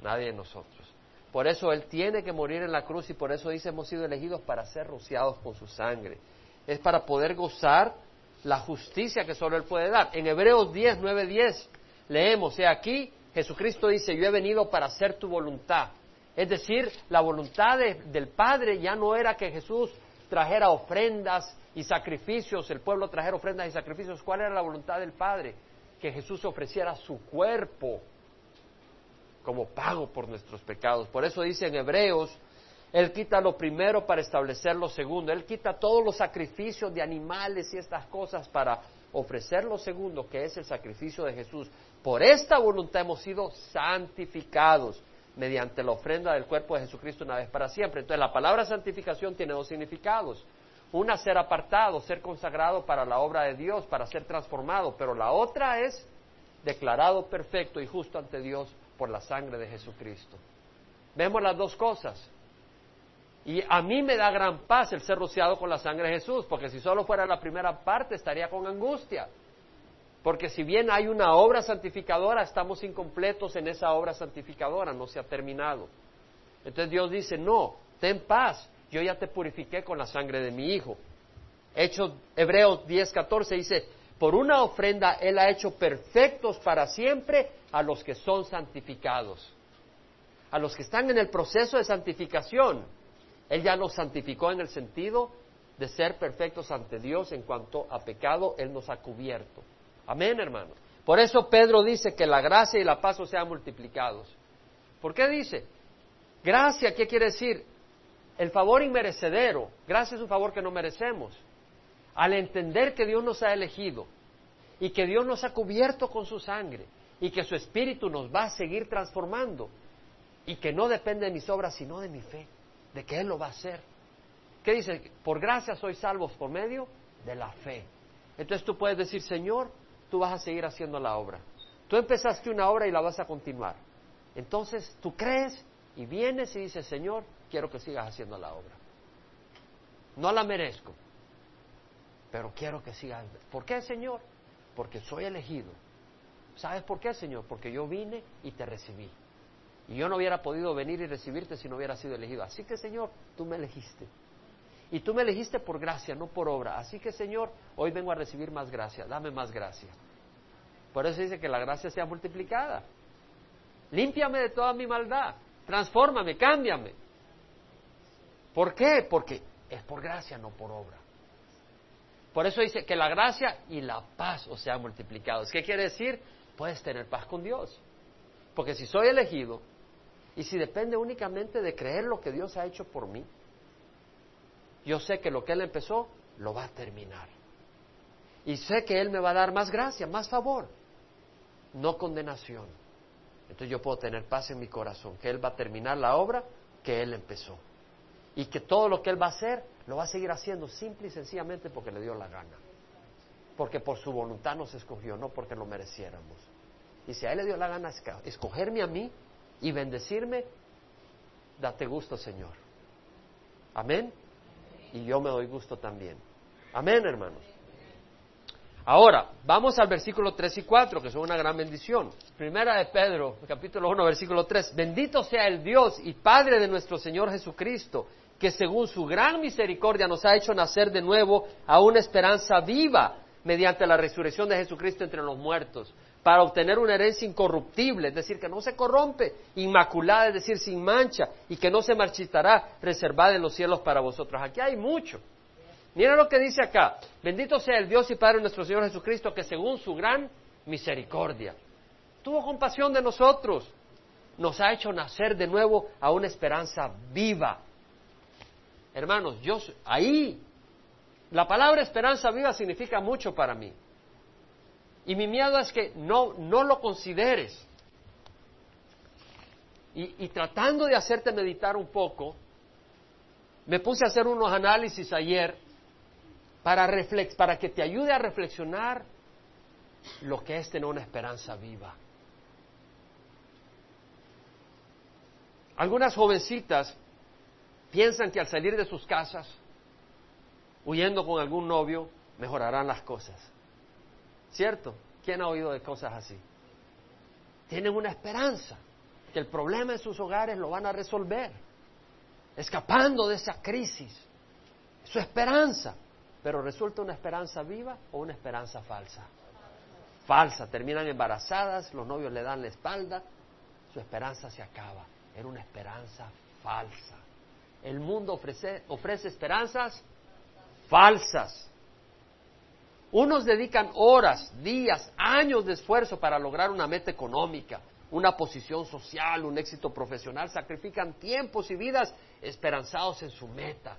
Nadie de nosotros. Por eso Él tiene que morir en la cruz y por eso dice hemos sido elegidos para ser rociados con su sangre. Es para poder gozar la justicia que solo Él puede dar. En Hebreos 10, 9, 10 leemos, he aquí, Jesucristo dice, yo he venido para hacer tu voluntad. Es decir, la voluntad del Padre ya no era que Jesús trajera ofrendas y sacrificios, el pueblo trajera ofrendas y sacrificios. ¿Cuál era la voluntad del Padre? Que Jesús ofreciera su cuerpo como pago por nuestros pecados. Por eso dice en Hebreos, Él quita lo primero para establecer lo segundo. Él quita todos los sacrificios de animales y estas cosas para ofrecer lo segundo, que es el sacrificio de Jesús. Por esta voluntad hemos sido santificados mediante la ofrenda del cuerpo de Jesucristo una vez para siempre. Entonces la palabra santificación tiene dos significados. Una, ser apartado, ser consagrado para la obra de Dios, para ser transformado, pero la otra es declarado perfecto y justo ante Dios por la sangre de Jesucristo. Vemos las dos cosas. Y a mí me da gran paz el ser rociado con la sangre de Jesús, porque si solo fuera la primera parte estaría con angustia. Porque si bien hay una obra santificadora, estamos incompletos en esa obra santificadora, no se ha terminado. Entonces Dios dice, no, ten paz, yo ya te purifiqué con la sangre de mi Hijo. Hechos Hebreos 10, 14 dice, por una ofrenda Él ha hecho perfectos para siempre a los que son santificados, a los que están en el proceso de santificación. Él ya los santificó en el sentido de ser perfectos ante Dios en cuanto a pecado, Él nos ha cubierto. Amén, hermanos. Por eso Pedro dice que la gracia y la paz sean multiplicados. ¿Por qué dice? Gracia, ¿qué quiere decir? El favor inmerecedero. Gracia es un favor que no merecemos. Al entender que Dios nos ha elegido y que Dios nos ha cubierto con su sangre y que su espíritu nos va a seguir transformando y que no depende de mis obras sino de mi fe, de que Él lo va a hacer. ¿Qué dice? Por gracia sois salvos por medio de la fe. Entonces tú puedes decir, Señor, tú vas a seguir haciendo la obra. Tú empezaste una obra y la vas a continuar. Entonces tú crees y vienes y dices, Señor, quiero que sigas haciendo la obra. No la merezco, pero quiero que sigas. ¿Por qué, Señor? Porque soy elegido. ¿Sabes por qué, Señor? Porque yo vine y te recibí. Y yo no hubiera podido venir y recibirte si no hubiera sido elegido. Así que, Señor, tú me elegiste. Y tú me elegiste por gracia, no por obra. Así que, Señor, hoy vengo a recibir más gracia. Dame más gracia. Por eso dice que la gracia sea multiplicada. Límpiame de toda mi maldad. Transfórmame, cámbiame. ¿Por qué? Porque es por gracia, no por obra. Por eso dice que la gracia y la paz os sean multiplicados. ¿Qué quiere decir? Puedes tener paz con Dios. Porque si soy elegido y si depende únicamente de creer lo que Dios ha hecho por mí, yo sé que lo que Él empezó, lo va a terminar. Y sé que Él me va a dar más gracia, más favor, no condenación. Entonces yo puedo tener paz en mi corazón, que Él va a terminar la obra que Él empezó. Y que todo lo que Él va a hacer, lo va a seguir haciendo simple y sencillamente porque le dio la gana. Porque por su voluntad nos escogió, no porque lo mereciéramos. Y si a Él le dio la gana escogerme a mí y bendecirme, date gusto, Señor. Amén y yo me doy gusto también. Amén, hermanos. Ahora, vamos al versículo 3 y 4, que son una gran bendición. Primera de Pedro, capítulo 1, versículo 3. Bendito sea el Dios y Padre de nuestro Señor Jesucristo, que según su gran misericordia nos ha hecho nacer de nuevo a una esperanza viva mediante la resurrección de Jesucristo entre los muertos, para obtener una herencia incorruptible, es decir, que no se corrompe, inmaculada, es decir, sin mancha, y que no se marchitará, reservada en los cielos para vosotros. Aquí hay mucho. Mira lo que dice acá. Bendito sea el Dios y Padre nuestro Señor Jesucristo, que según su gran misericordia tuvo compasión de nosotros, nos ha hecho nacer de nuevo a una esperanza viva. Hermanos, yo ahí la palabra esperanza viva significa mucho para mí. Y mi miedo es que no, no lo consideres. Y, tratando de hacerte meditar un poco, me puse a hacer unos análisis ayer para, reflex, para que te ayude a reflexionar lo que es tener una esperanza viva. Algunas jovencitas piensan que al salir de sus casas, huyendo con algún novio, mejorarán las cosas. ¿Cierto? ¿Quién ha oído de cosas así? Tienen una esperanza, que el problema en sus hogares lo van a resolver, escapando de esa crisis. Su esperanza, pero resulta una esperanza viva o una esperanza falsa. Falsa, terminan embarazadas, los novios le dan la espalda, su esperanza se acaba. Era una esperanza falsa. El mundo ofrece, ofrece esperanzas falsas. Unos dedican horas, días, años de esfuerzo para lograr una meta económica, una posición social, un éxito profesional, sacrifican tiempos y vidas esperanzados en su meta.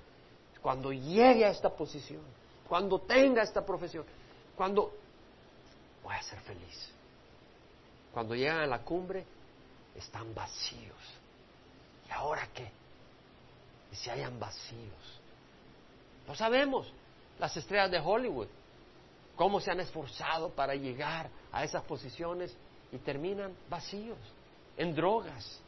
Cuando llegue a esta posición, cuando tenga esta profesión, cuando voy a ser feliz. Cuando llegan a la cumbre, están vacíos. ¿Y ahora qué? ¿Y si hayan vacíos? Lo sabemos, las estrellas de Hollywood cómo se han esforzado para llegar a esas posiciones y terminan vacíos, en drogas.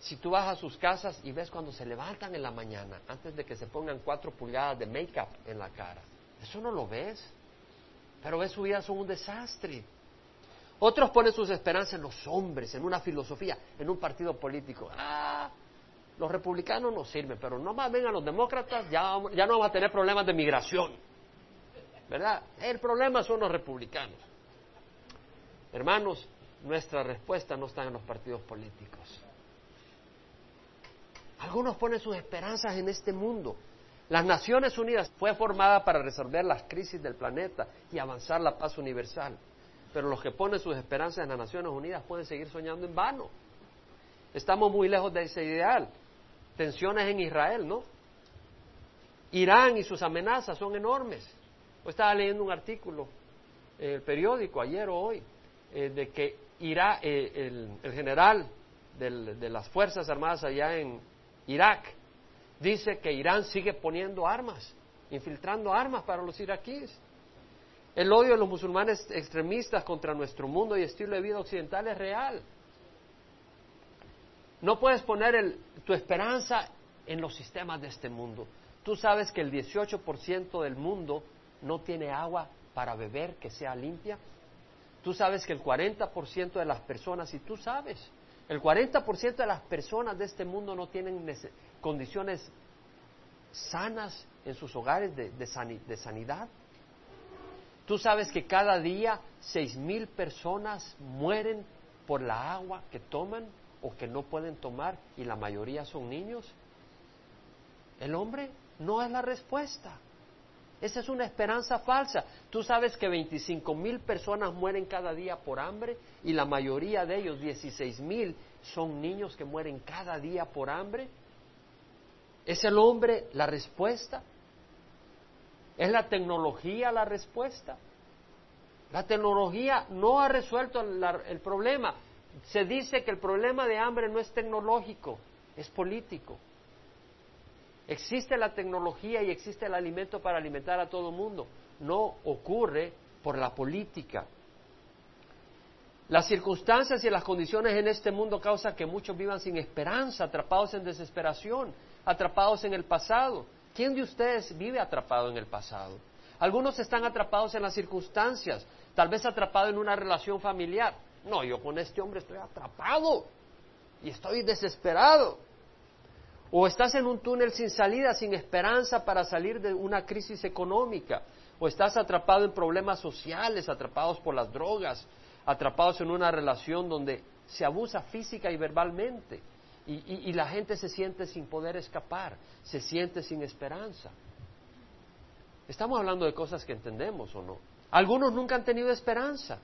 Si tú vas a sus casas y ves cuando se levantan en la mañana, antes de que se pongan cuatro pulgadas de make-up en la cara, eso no lo ves. Pero ves su vida son un desastre. Otros ponen sus esperanzas en los hombres, en una filosofía, en un partido político. Ah, los republicanos no sirven, pero no más vengan los demócratas, ya, ya no vamos a tener problemas de migración. ¿Verdad? El problema son los republicanos. Hermanos, nuestra respuesta no está en los partidos políticos. Algunos ponen sus esperanzas en este mundo. Las Naciones Unidas fue formada para resolver las crisis del planeta y avanzar la paz universal. Pero los que ponen sus esperanzas en las Naciones Unidas pueden seguir soñando en vano. Estamos muy lejos de ese ideal. Tensiones en Israel, ¿no? Irán y sus amenazas son enormes. Hoy estaba leyendo un artículo en el periódico, ayer o hoy, eh, de que Irá, eh, el, general de las Fuerzas Armadas allá en Irak dice que Irán sigue poniendo armas, infiltrando armas para los iraquíes. El odio de los musulmanes extremistas contra nuestro mundo y estilo de vida occidental es real. No puedes poner tu esperanza en los sistemas de este mundo. Tú sabes que el 18% del mundo no tiene agua para beber que sea limpia. Tú sabes que el 40% de las personas, y tú sabes, el 40% de las personas de este mundo no tienen condiciones sanas en sus hogares de, sanidad. Tú sabes que cada día seis mil personas mueren por la agua que toman o que no pueden tomar y la mayoría son niños. El hombre no es la respuesta. Esa es una esperanza falsa. Tú sabes que 25 mil personas mueren cada día por hambre y la mayoría de ellos, 16 mil, son niños que mueren cada día por hambre. ¿Es el hombre la respuesta? ¿Es la tecnología la respuesta? La tecnología no ha resuelto el problema. Se dice que el problema de hambre no es tecnológico, es político. Existe la tecnología y existe el alimento para alimentar a todo el mundo. No ocurre por la política. Las circunstancias y las condiciones en este mundo causan que muchos vivan sin esperanza, atrapados en desesperación, atrapados en el pasado. ¿Quién de ustedes vive atrapado en el pasado? Algunos están atrapados en las circunstancias, tal vez atrapado en una relación familiar. No, yo con este hombre estoy atrapado y estoy desesperado. O estás en un túnel sin salida, sin esperanza para salir de una crisis económica. O estás atrapado en problemas sociales, atrapados por las drogas, atrapados en una relación donde se abusa física y verbalmente. Y, la gente se siente sin poder escapar, se siente sin esperanza. Estamos hablando de cosas que entendemos o no. Algunos nunca han tenido esperanza.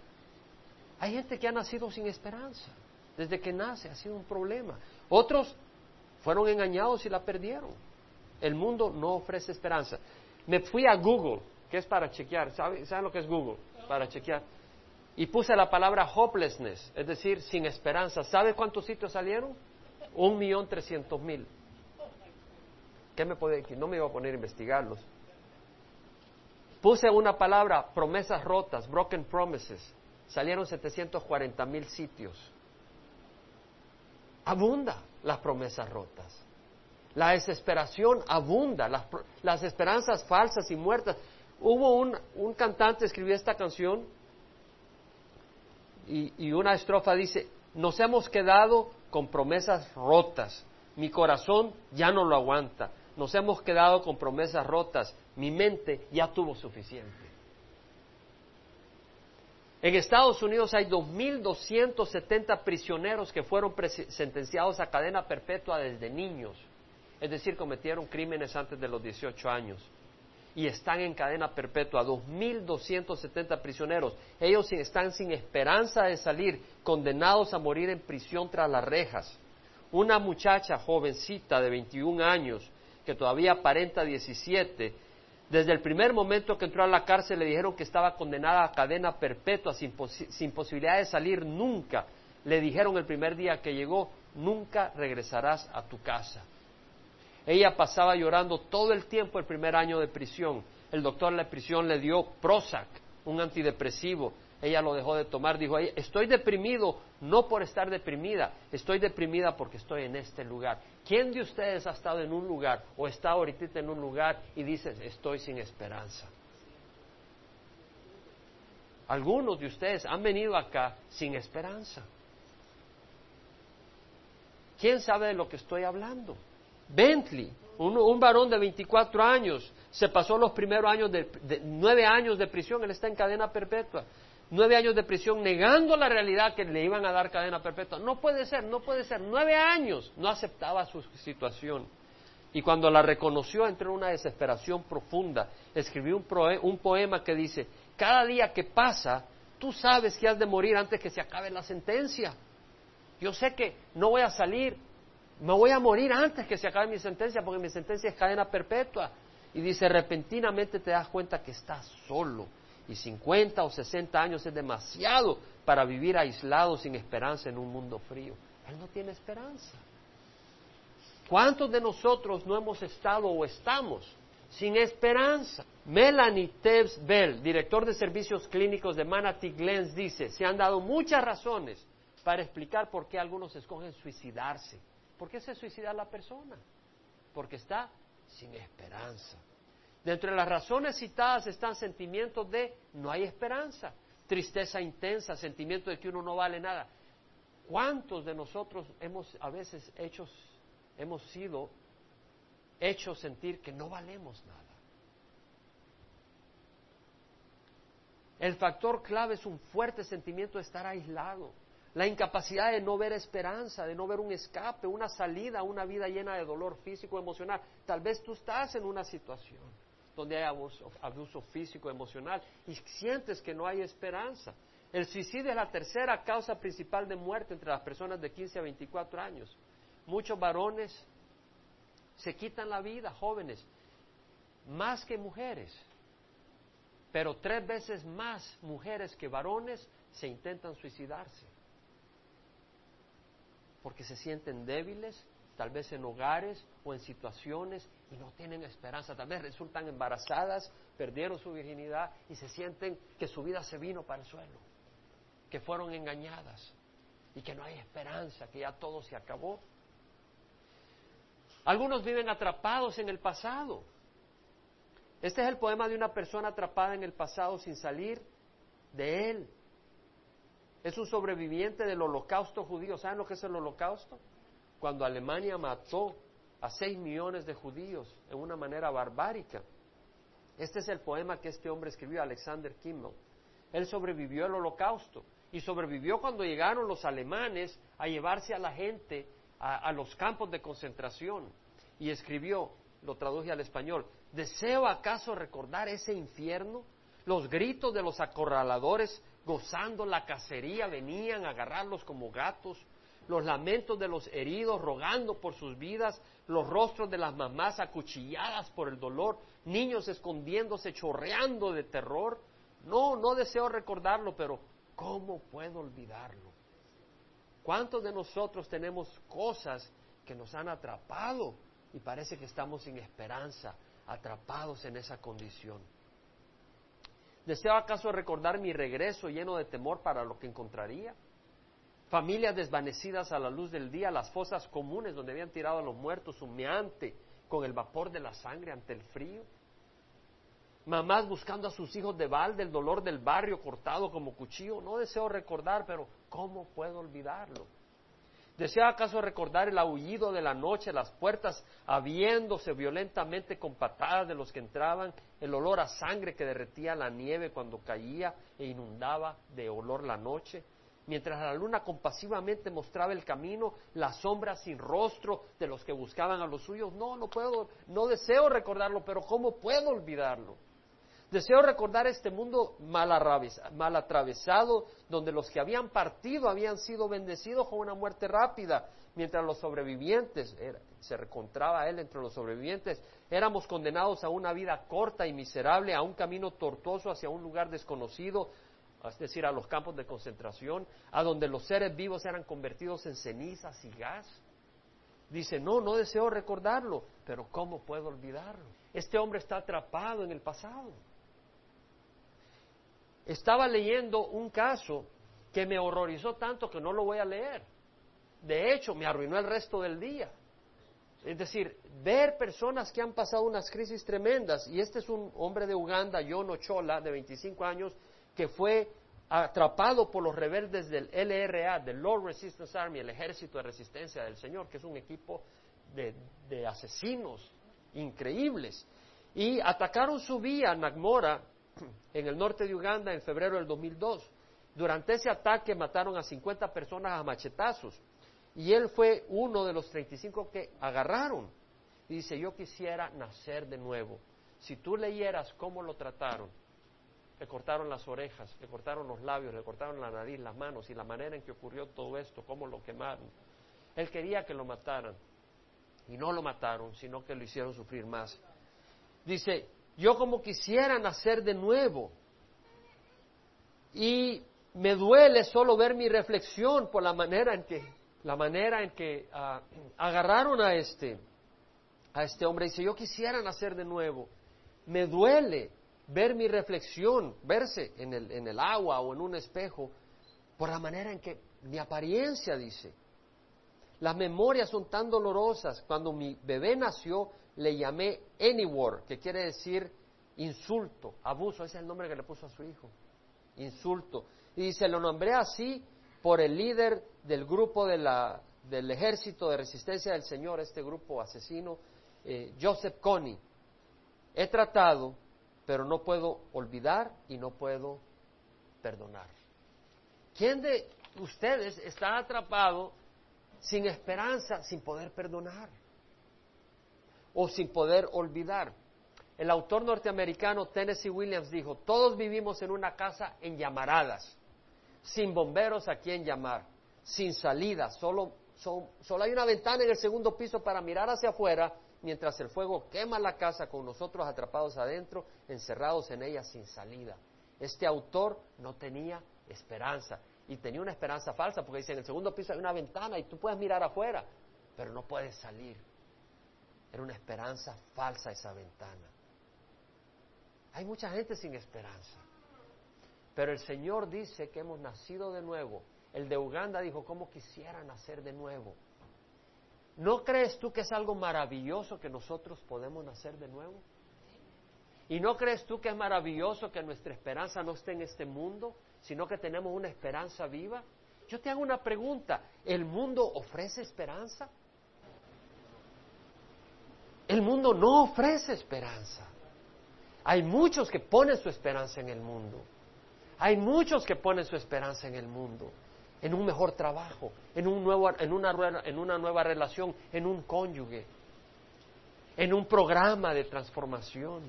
Hay gente que ha nacido sin esperanza. Desde que nace ha sido un problema. Otros fueron engañados y la perdieron. El mundo no ofrece esperanza. Me fui a Google, que es para chequear. ¿Saben, lo que es Google? Para chequear. Y puse la palabra hopelessness, es decir, sin esperanza. ¿Sabe cuántos sitios salieron? Un millón trescientos mil. ¿Qué me puede? No me iba a poner a investigarlos. Puse una palabra, promesas rotas, broken promises. Salieron 740 mil sitios. Abunda las promesas rotas. La desesperación abunda, las, esperanzas falsas y muertas. Hubo un, un cantante escribió esta canción y una estrofa dice, nos hemos quedado con promesas rotas, mi corazón ya no lo aguanta, nos hemos quedado con promesas rotas, mi mente ya tuvo suficiente. En Estados Unidos hay 2.270 prisioneros que fueron sentenciados a cadena perpetua desde niños, es decir, cometieron crímenes antes de los 18 años y están en cadena perpetua, 2.270 prisioneros. Ellos están sin esperanza de salir, condenados a morir en prisión tras las rejas. Una muchacha jovencita de 21 años, que todavía aparenta 17, desde el primer momento que entró a la cárcel le dijeron que estaba condenada a cadena perpetua sin, posibilidad de salir nunca. Le dijeron el primer día que llegó, nunca regresarás a tu casa. Ella pasaba llorando todo el tiempo el primer año de prisión. El doctor en la prisión le dio Prozac, un antidepresivo. Ella lo dejó de tomar, dijo, estoy deprimido no por estar deprimida, estoy deprimida porque estoy en este lugar. ¿Quién de ustedes ha estado en un lugar o está ahorita en un lugar y dice, estoy sin esperanza? Algunos de ustedes han venido acá sin esperanza. ¿Quién sabe de lo que estoy hablando? Bentley, un, varón de 24 años, se pasó los primeros años de, nueve años de prisión, él está en cadena perpetua nueve años de prisión negando la realidad que le iban a dar cadena perpetua. No puede ser, no puede ser. Nueve años no aceptaba su situación. Y cuando la reconoció entró en una desesperación profunda. Escribió un, un poema que dice, cada día que pasa, tú sabes que has de morir antes que se acabe la sentencia. Yo sé que no voy a salir, me voy a morir antes que se acabe mi sentencia porque mi sentencia es cadena perpetua. Y dice, repentinamente te das cuenta que estás solo. Y 50 o 60 años es demasiado para vivir aislado sin esperanza en un mundo frío. Él no tiene esperanza. ¿Cuántos de nosotros no hemos estado o estamos sin esperanza? Melanie Tebbs Bell, director de servicios clínicos de Manatee Glens, dice, se han dado muchas razones para explicar por qué algunos escogen suicidarse. ¿Por qué se suicida la persona? Porque está sin esperanza. Dentro de las razones citadas están sentimientos de no hay esperanza, tristeza intensa, sentimiento de que uno no vale nada. ¿Cuántos de nosotros hemos a veces hechos, hemos sido hechos sentir que no valemos nada? El factor clave es un fuerte sentimiento de estar aislado, la incapacidad de no ver esperanza, de no ver un escape, una salida una vida llena de dolor físico, emocional. Tal vez tú estás en una situación donde hay abuso, abuso físico, emocional y sientes que no hay esperanza. El suicidio es la tercera causa principal de muerte entre las personas de 15 a 24 años. Muchos varones se quitan la vida, jóvenes, más que mujeres, pero tres veces más mujeres que varones se intentan suicidarse, porque se sienten débiles, tal vez en hogares o en situaciones y no tienen esperanza, tal vez resultan embarazadas, perdieron su virginidad y se sienten que su vida se vino para el suelo que fueron engañadas y que no hay esperanza, que ya todo se acabó. Algunos viven atrapados en el pasado. Este es el poema de una persona atrapada en el pasado sin salir de él. Es un sobreviviente del holocausto judío. ¿Saben lo que es el holocausto? Cuando Alemania mató a seis millones de judíos en una manera barbárica. Este es el poema que este hombre escribió, Alexander Kimmel. Él sobrevivió al holocausto y sobrevivió cuando llegaron los alemanes a llevarse a la gente a, los campos de concentración. Y escribió, lo traduje al español, ¿deseo acaso recordar ese infierno? Los gritos de los acorraladores gozando la cacería venían a agarrarlos como gatos, los lamentos de los heridos rogando por sus vidas, los rostros de las mamás acuchilladas por el dolor, niños escondiéndose, chorreando de terror. No, no deseo recordarlo, pero ¿Cómo puedo olvidarlo? ¿Cuántos de nosotros tenemos cosas que nos han atrapado y parece que estamos sin esperanza, atrapados en esa condición? ¿Deseo acaso recordar mi regreso lleno de temor para lo que encontraría? Familias desvanecidas a la luz del día, las fosas comunes donde habían tirado a los muertos, humeante, con el vapor de la sangre ante el frío mamás buscando a sus hijos de balde, el dolor del barrio cortado como cuchillo. No deseo recordar, pero ¿cómo puedo olvidarlo? ¿Deseo acaso recordar el aullido de la noche, las puertas abriéndose violentamente con patadas de los que entraban, el olor a sangre que derretía la nieve cuando caía e inundaba de olor la noche? Mientras la luna compasivamente mostraba el camino, la sombra sin rostro de los que buscaban a los suyos. No, no puedo, no deseo recordarlo, pero ¿cómo puedo olvidarlo? Deseo recordar este mundo mal, atravesado, donde los que habían partido habían sido bendecidos con una muerte rápida, mientras los sobrevivientes, se encontraba él entre los sobrevivientes, éramos condenados a una vida corta y miserable, a un camino tortuoso hacia un lugar desconocido, es decir, a los campos de concentración, a donde los seres vivos eran convertidos en cenizas y gas. Dice, no, no deseo recordarlo, pero ¿cómo puedo olvidarlo? Este hombre está atrapado en el pasado estaba leyendo un caso que me horrorizó tanto que no lo voy a leer. De hecho, me arruinó el resto del día. Es decir, ver personas que han pasado unas crisis tremendas, y este es un hombre de Uganda, John Ochola, de 25 años, que fue atrapado por los rebeldes del LRA, del Lord Resistance Army, el Ejército de Resistencia del Señor, que es un equipo de, de asesinos increíbles. Y atacaron su vía, Nagmora, en el norte de Uganda en febrero del 2002. Durante ese ataque mataron a 50 personas a machetazos y él fue uno de los 35 que agarraron. dice, yo quisiera nacer de nuevo. Si tú leyeras cómo lo trataron, le cortaron las orejas, le cortaron los labios, le cortaron la nariz, las manos y la manera en que ocurrió todo esto, cómo lo quemaron. Él quería que lo mataran y no lo mataron, sino que lo hicieron sufrir más. Dice, yo como quisiera nacer de nuevo y me duele solo ver mi reflexión por la manera en que la manera en que ah, agarraron a este a este hombre dice yo quisiera nacer de nuevo me duele ver mi reflexión verse en el, en el agua o en un espejo por la manera en que mi apariencia dice las memorias son tan dolorosas cuando mi bebé nació le llamé anywhere que quiere decir insulto abuso ese es el nombre que le puso a su hijo insulto. Y dice, lo nombré así por el líder del grupo de la, del ejército de resistencia del Señor, este grupo asesino, eh, Joseph Kony. He tratado, pero no puedo olvidar y no puedo perdonar. ¿Quién de ustedes está atrapado sin esperanza, sin poder perdonar? O sin poder olvidar. El autor norteamericano Tennessee Williams dijo, todos vivimos en una casa en llamaradas, sin bomberos a quien llamar, sin salida, solo, solo hay una ventana en el segundo piso para mirar hacia afuera mientras el fuego quema la casa con nosotros atrapados adentro, encerrados en ella sin salida. Este autor no tenía esperanza y tenía una esperanza falsa porque dice, en el segundo piso hay una ventana y tú puedes mirar afuera, pero no puedes salir. Era una esperanza falsa esa ventana. Hay mucha gente sin esperanza. Pero el Señor dice que hemos nacido de nuevo. El de Uganda dijo, ¿cómo quisiera nacer de nuevo? ¿No crees tú que es algo maravilloso que nosotros podemos nacer de nuevo? ¿Y no crees tú que es maravilloso que nuestra esperanza no esté en este mundo, sino que tenemos una esperanza viva? Yo te hago una pregunta, ¿el mundo ofrece esperanza? El mundo no ofrece esperanza. Hay muchos que ponen su esperanza en el mundo. Hay muchos que ponen su esperanza en el mundo, en un mejor trabajo, en, un nuevo, en, una, en una nueva relación, en un cónyuge, en un programa de transformación.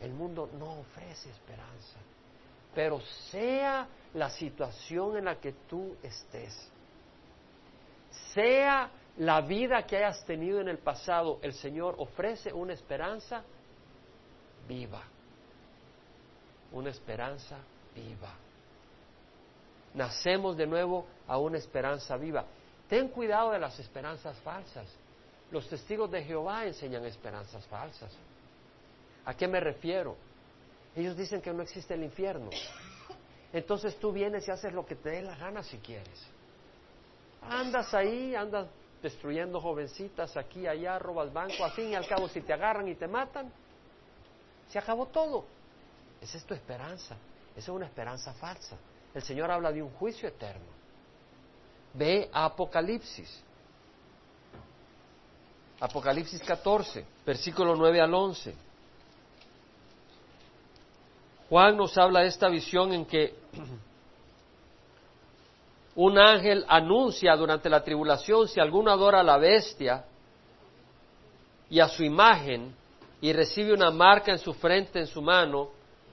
El mundo no ofrece esperanza. Pero sea la situación en la que tú estés, sea la vida que hayas tenido en el pasado, el Señor ofrece una esperanza viva, una esperanza viva. Nacemos de nuevo a una esperanza viva. Ten cuidado de las esperanzas falsas. Los testigos de Jehová enseñan esperanzas falsas. ¿A qué me refiero? Ellos dicen que no existe el infierno. Entonces tú vienes y haces lo que te dé la gana si quieres. Andas ahí, andas destruyendo jovencitas aquí, allá, robas banco, al fin y al cabo si te agarran y te matan, se acabó todo. Esa es tu esperanza. Esa es una esperanza falsa. El Señor habla de un juicio eterno. Ve a Apocalipsis. Apocalipsis 14, versículo 9 al 11. Juan nos habla de esta visión en que un ángel anuncia durante la tribulación si alguno adora a la bestia y a su imagen y recibe una marca en su frente, en su mano,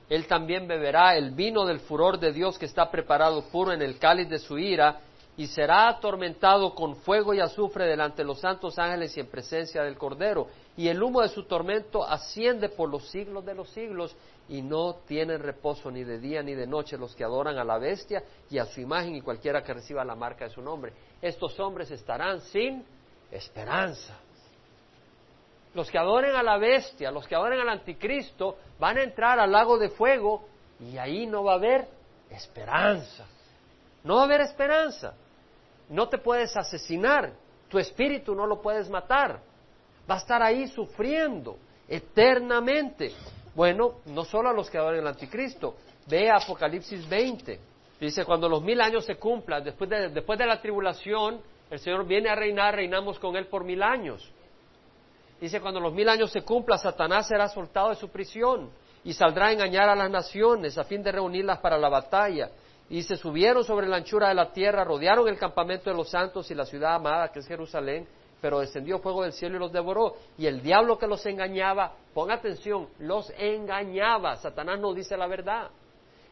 él también beberá el vino del furor de Dios que está preparado puro en el cáliz de su ira, y será atormentado con fuego y azufre delante de los santos ángeles y en presencia del Cordero. Y el humo de su tormento asciende por los siglos de los siglos, y no tienen reposo ni de día ni de noche los que adoran a la bestia y a su imagen y cualquiera que reciba la marca de su nombre. Estos hombres estarán sin esperanza. Los que adoren a la bestia, los que adoren al anticristo, van a entrar al lago de fuego y ahí no va a haber esperanza. No va a haber esperanza. No te puedes asesinar, tu espíritu no lo puedes matar. Va a estar ahí sufriendo eternamente. Bueno, no solo a los que adoren al anticristo. Ve Apocalipsis 20. Dice, cuando los mil años se cumplan, después de, después de la tribulación, el Señor viene a reinar, reinamos con Él por mil años. Dice, cuando los mil años se cumplan, Satanás será soltado de su prisión y saldrá a engañar a las naciones a fin de reunirlas para la batalla. Y se subieron sobre la anchura de la tierra, rodearon el campamento de los santos y la ciudad amada que es Jerusalén, pero descendió fuego del cielo y los devoró. Y el diablo que los engañaba, ponga atención, los engañaba. Satanás no dice la verdad.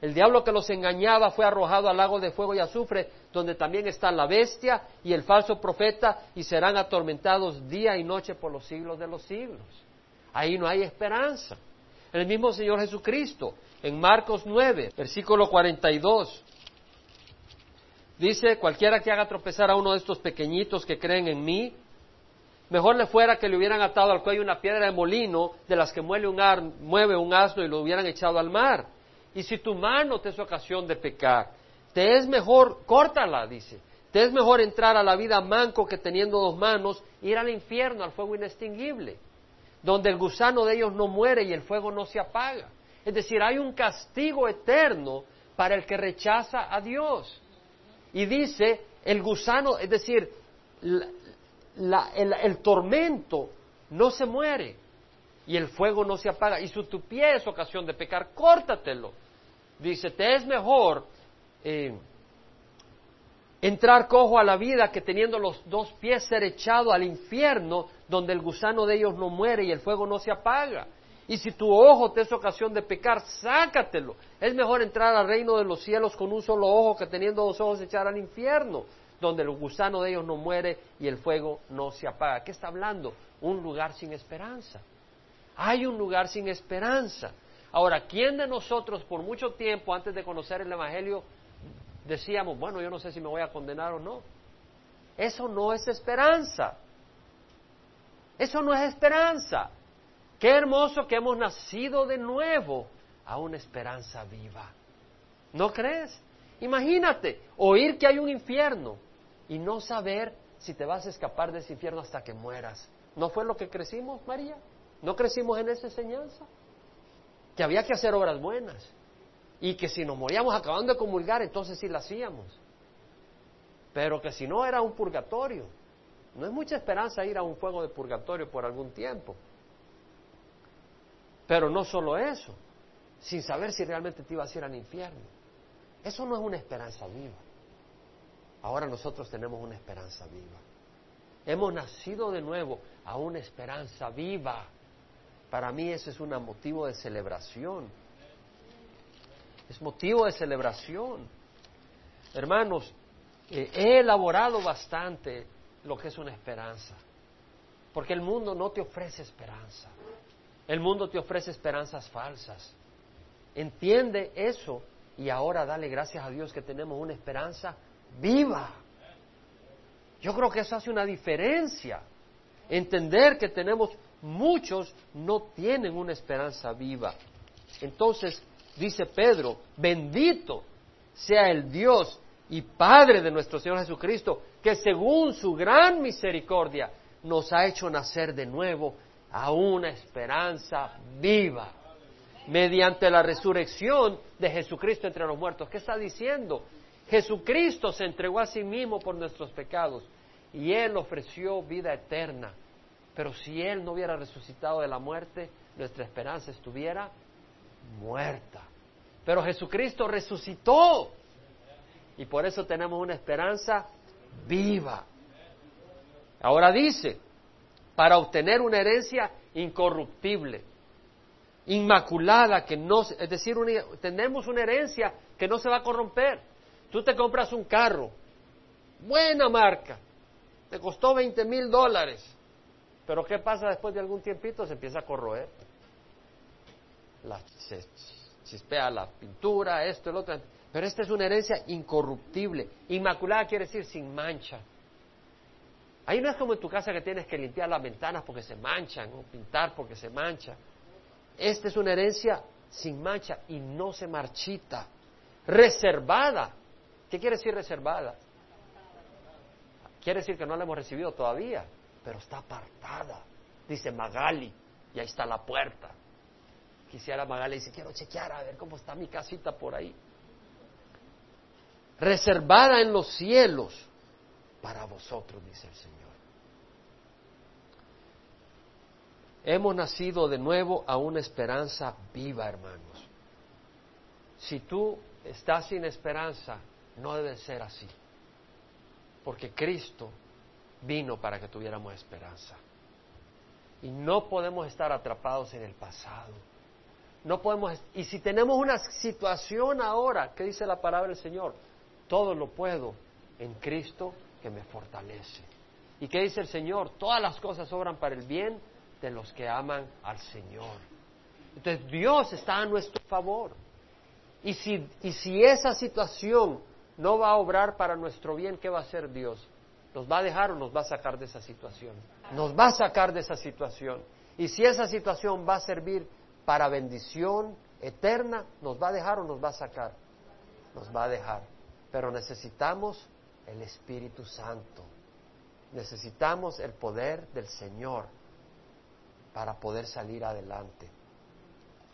El diablo que los engañaba fue arrojado al lago de fuego y azufre, donde también está la bestia y el falso profeta, y serán atormentados día y noche por los siglos de los siglos. Ahí no hay esperanza. El mismo Señor Jesucristo, en Marcos 9, versículo 42, dice, cualquiera que haga tropezar a uno de estos pequeñitos que creen en mí, mejor le fuera que le hubieran atado al cuello una piedra de molino de las que mueve un, mueve un asno y lo hubieran echado al mar. Y si tu mano te es ocasión de pecar, te es mejor, córtala, dice. Te es mejor entrar a la vida manco que teniendo dos manos, ir al infierno, al fuego inextinguible, donde el gusano de ellos no muere y el fuego no se apaga. Es decir, hay un castigo eterno para el que rechaza a Dios. Y dice, el gusano, es decir, el tormento no se muere y el fuego no se apaga. Y si tu pie es ocasión de pecar, córtatelo. Dice, te es mejor eh, entrar cojo a la vida que teniendo los dos pies ser echado al infierno, donde el gusano de ellos no muere y el fuego no se apaga. Y si tu ojo te es ocasión de pecar, sácatelo. Es mejor entrar al reino de los cielos con un solo ojo que teniendo dos ojos echar al infierno, donde el gusano de ellos no muere y el fuego no se apaga. ¿Qué está hablando? Un lugar sin esperanza. Hay un lugar sin esperanza. Ahora, ¿quién de nosotros por mucho tiempo antes de conocer el Evangelio decíamos, bueno, yo no sé si me voy a condenar o no? Eso no es esperanza. Eso no es esperanza. Qué hermoso que hemos nacido de nuevo a una esperanza viva. ¿No crees? Imagínate, oír que hay un infierno y no saber si te vas a escapar de ese infierno hasta que mueras. ¿No fue lo que crecimos, María? ¿No crecimos en esa enseñanza? Que había que hacer obras buenas y que si nos moríamos acabando de comulgar, entonces sí la hacíamos. Pero que si no era un purgatorio. No es mucha esperanza ir a un fuego de purgatorio por algún tiempo. Pero no solo eso, sin saber si realmente te ibas a ir al infierno. Eso no es una esperanza viva. Ahora nosotros tenemos una esperanza viva. Hemos nacido de nuevo a una esperanza viva. Para mí eso es un motivo de celebración. Es motivo de celebración. Hermanos, eh, he elaborado bastante lo que es una esperanza. Porque el mundo no te ofrece esperanza. El mundo te ofrece esperanzas falsas. Entiende eso y ahora dale gracias a Dios que tenemos una esperanza viva. Yo creo que eso hace una diferencia. Entender que tenemos muchos no tienen una esperanza viva. Entonces, dice Pedro, bendito sea el Dios y Padre de nuestro Señor Jesucristo, que según su gran misericordia nos ha hecho nacer de nuevo a una esperanza viva mediante la resurrección de Jesucristo entre los muertos. ¿Qué está diciendo? Jesucristo se entregó a sí mismo por nuestros pecados y Él ofreció vida eterna pero si Él no hubiera resucitado de la muerte, nuestra esperanza estuviera muerta. Pero Jesucristo resucitó. Y por eso tenemos una esperanza viva. Ahora dice, para obtener una herencia incorruptible, inmaculada, que no, es decir, tenemos una herencia que no se va a corromper. Tú te compras un carro, buena marca, te costó 20 mil dólares, pero ¿qué pasa después de algún tiempito? Se empieza a corroer. La, se chispea la pintura, esto, el otro. Pero esta es una herencia incorruptible. Inmaculada quiere decir sin mancha. Ahí no es como en tu casa que tienes que limpiar las ventanas porque se manchan o pintar porque se mancha. Esta es una herencia sin mancha y no se marchita. Reservada. ¿Qué quiere decir reservada? Quiere decir que no la hemos recibido todavía pero está apartada. Dice Magali, y ahí está la puerta. Quisiera Magali dice, quiero chequear a ver cómo está mi casita por ahí. Reservada en los cielos para vosotros, dice el Señor. Hemos nacido de nuevo a una esperanza viva, hermanos. Si tú estás sin esperanza, no debe ser así. Porque Cristo vino para que tuviéramos esperanza. Y no podemos estar atrapados en el pasado. No podemos, y si tenemos una situación ahora, ¿qué dice la palabra del Señor? Todo lo puedo en Cristo que me fortalece. ¿Y qué dice el Señor? Todas las cosas obran para el bien de los que aman al Señor. Entonces Dios está a nuestro favor. Y si, y si esa situación no va a obrar para nuestro bien, ¿qué va a hacer Dios? ¿Nos va a dejar o nos va a sacar de esa situación? Nos va a sacar de esa situación. Y si esa situación va a servir para bendición eterna, ¿nos va a dejar o nos va a sacar? Nos va a dejar. Pero necesitamos el Espíritu Santo. Necesitamos el poder del Señor para poder salir adelante.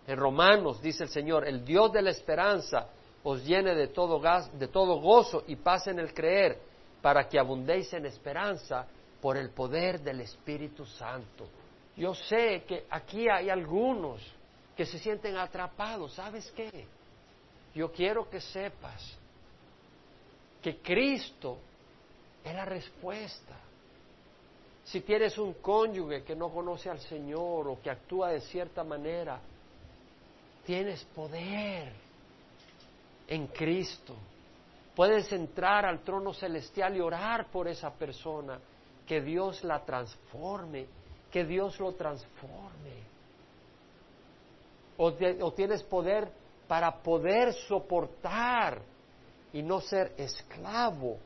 En Romanos dice el Señor, el Dios de la esperanza os llene de todo, de todo gozo y paz en el creer, para que abundéis en esperanza por el poder del Espíritu Santo. Yo sé que aquí hay algunos que se sienten atrapados. ¿Sabes qué? Yo quiero que sepas que Cristo es la respuesta. Si tienes un cónyuge que no conoce al Señor o que actúa de cierta manera, tienes poder en Cristo. Puedes entrar al trono celestial y orar por esa persona, que Dios la transforme, que Dios lo transforme. O, tienes poder para poder soportar y no ser esclavo.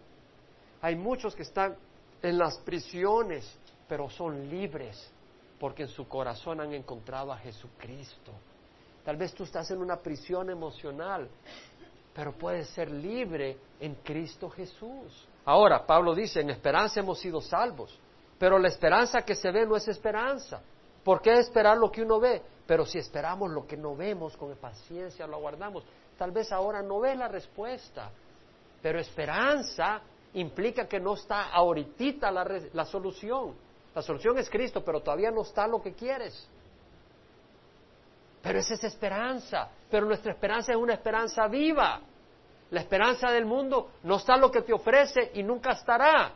Hay muchos que están en las prisiones, pero son libres porque en su corazón han encontrado a Jesucristo. Tal vez tú estás en una prisión emocional, pero puedes ser libre en Cristo Jesús. Ahora, Pablo dice, en esperanza hemos sido salvos, pero la esperanza que se ve no es esperanza. ¿Por qué esperar lo que uno ve? Pero si esperamos lo que no vemos, con paciencia lo aguardamos. Tal vez ahora no ves la respuesta, pero esperanza implica que no está ahorita la, la solución. La solución es Cristo, pero todavía no está lo que quieres. Pero esa es esperanza. Pero nuestra esperanza es una esperanza viva. La esperanza del mundo no está lo que te ofrece y nunca estará.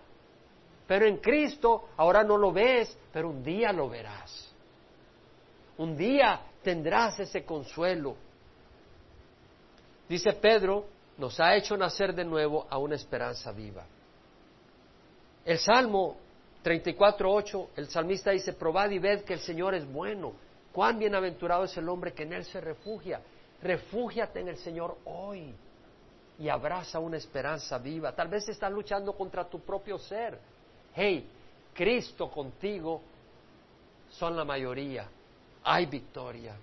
Pero en Cristo ahora no lo ves, pero un día lo verás. Un día tendrás ese consuelo. Dice Pedro, nos ha hecho nacer de nuevo a una esperanza viva. El Salmo 34.8, el salmista dice, probad y ved que el Señor es bueno. Cuán bienaventurado es el hombre que en Él se refugia. Refúgiate en el Señor hoy y abraza una esperanza viva. Tal vez estás luchando contra tu propio ser. Hey, Cristo contigo son la mayoría hay victoria.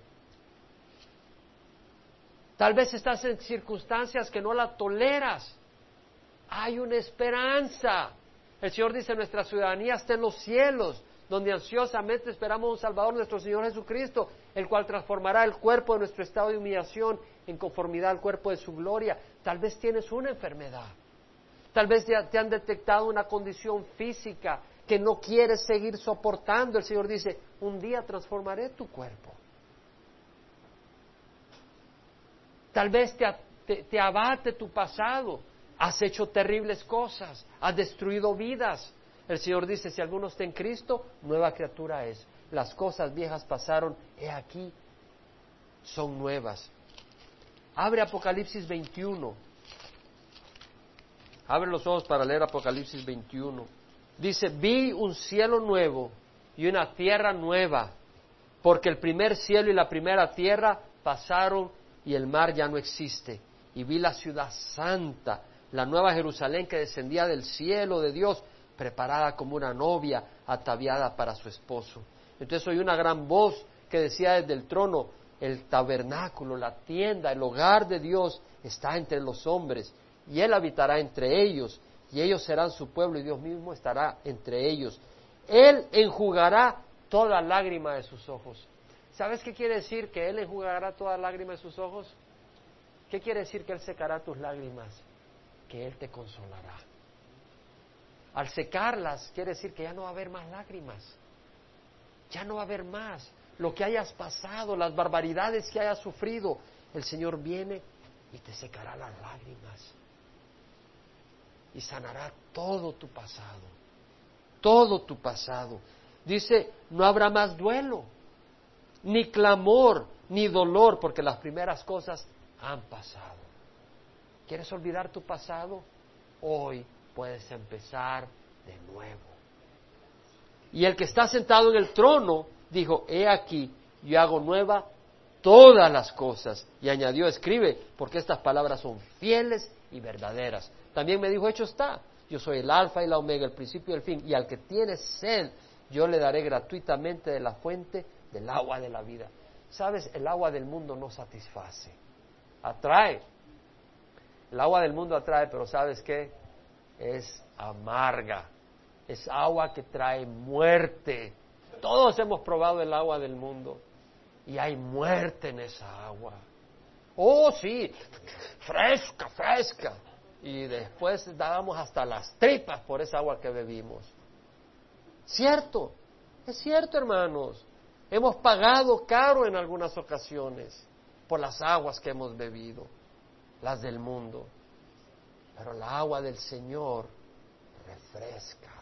Tal vez estás en circunstancias que no la toleras. Hay una esperanza. El Señor dice, nuestra ciudadanía está en los cielos, donde ansiosamente esperamos un Salvador, nuestro Señor Jesucristo, el cual transformará el cuerpo de nuestro estado de humillación en conformidad al cuerpo de su gloria. Tal vez tienes una enfermedad. Tal vez te han detectado una condición física que no quieres seguir soportando. El Señor dice, un día transformaré tu cuerpo. Tal vez te, abate tu pasado, has hecho terribles cosas, has destruido vidas. El Señor dice, si alguno está en Cristo, nueva criatura es. Las cosas viejas pasaron, he aquí, son nuevas. Abre Apocalipsis 21. Abre los ojos para leer Apocalipsis 21. Dice, vi un cielo nuevo y una tierra nueva, porque el primer cielo y la primera tierra pasaron y el mar ya no existe. Y vi la ciudad santa, la nueva Jerusalén que descendía del cielo de Dios, preparada como una novia ataviada para su esposo. Entonces oí una gran voz que decía desde el trono, el tabernáculo, la tienda, el hogar de Dios está entre los hombres, y Él habitará entre ellos, y ellos serán su pueblo y Dios mismo estará entre ellos. Él enjugará toda lágrima de sus ojos. ¿Sabes qué quiere decir que Él enjugará toda lágrima de sus ojos? ¿Qué quiere decir que Él secará tus lágrimas? Que Él te consolará. Al secarlas quiere decir que ya no va a haber más lágrimas. Ya no va a haber más. Lo que hayas pasado, las barbaridades que hayas sufrido, el Señor viene y te secará las lágrimas y sanará todo tu pasado, todo tu pasado. Dice, no habrá más duelo, ni clamor, ni dolor, porque las primeras cosas han pasado. ¿Quieres olvidar tu pasado? Hoy puedes empezar de nuevo. Y el que está sentado en el trono dijo, he aquí, yo hago nueva todas las cosas. Y añadió, escribe, porque estas palabras son fieles y verdaderas. También me dijo, hecho está, yo soy el alfa y la omega, el principio y el fin, y al que tiene sed, yo le daré gratuitamente de la fuente del agua de la vida. Sabes, el agua del mundo no satisface, atrae. El agua del mundo atrae, pero ¿sabes qué? Es amarga, es agua que trae muerte. Todos hemos probado el agua del mundo y hay muerte en esa agua. Oh, sí, fresca, fresca. Y después dábamos hasta las tripas por esa agua que bebimos. Cierto, es cierto, hermanos. Hemos pagado caro en algunas ocasiones por las aguas que hemos bebido, las del mundo. Pero la agua del Señor refresca,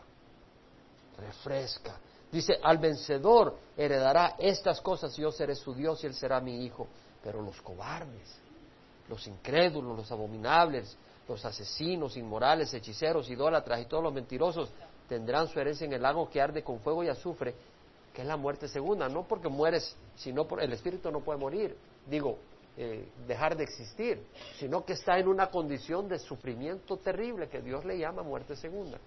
refresca. Dice, al vencedor heredará estas cosas yo seré su Dios y él será mi hijo. Pero los cobardes, los incrédulos, los abominables, los asesinos, inmorales, hechiceros, idólatras y todos los mentirosos tendrán su herencia en el lago que arde con fuego y azufre, que es la muerte segunda. No porque mueres, sino por el espíritu no puede morir, digo, eh, dejar de existir, sino que está en una condición de sufrimiento terrible que Dios le llama muerte segunda.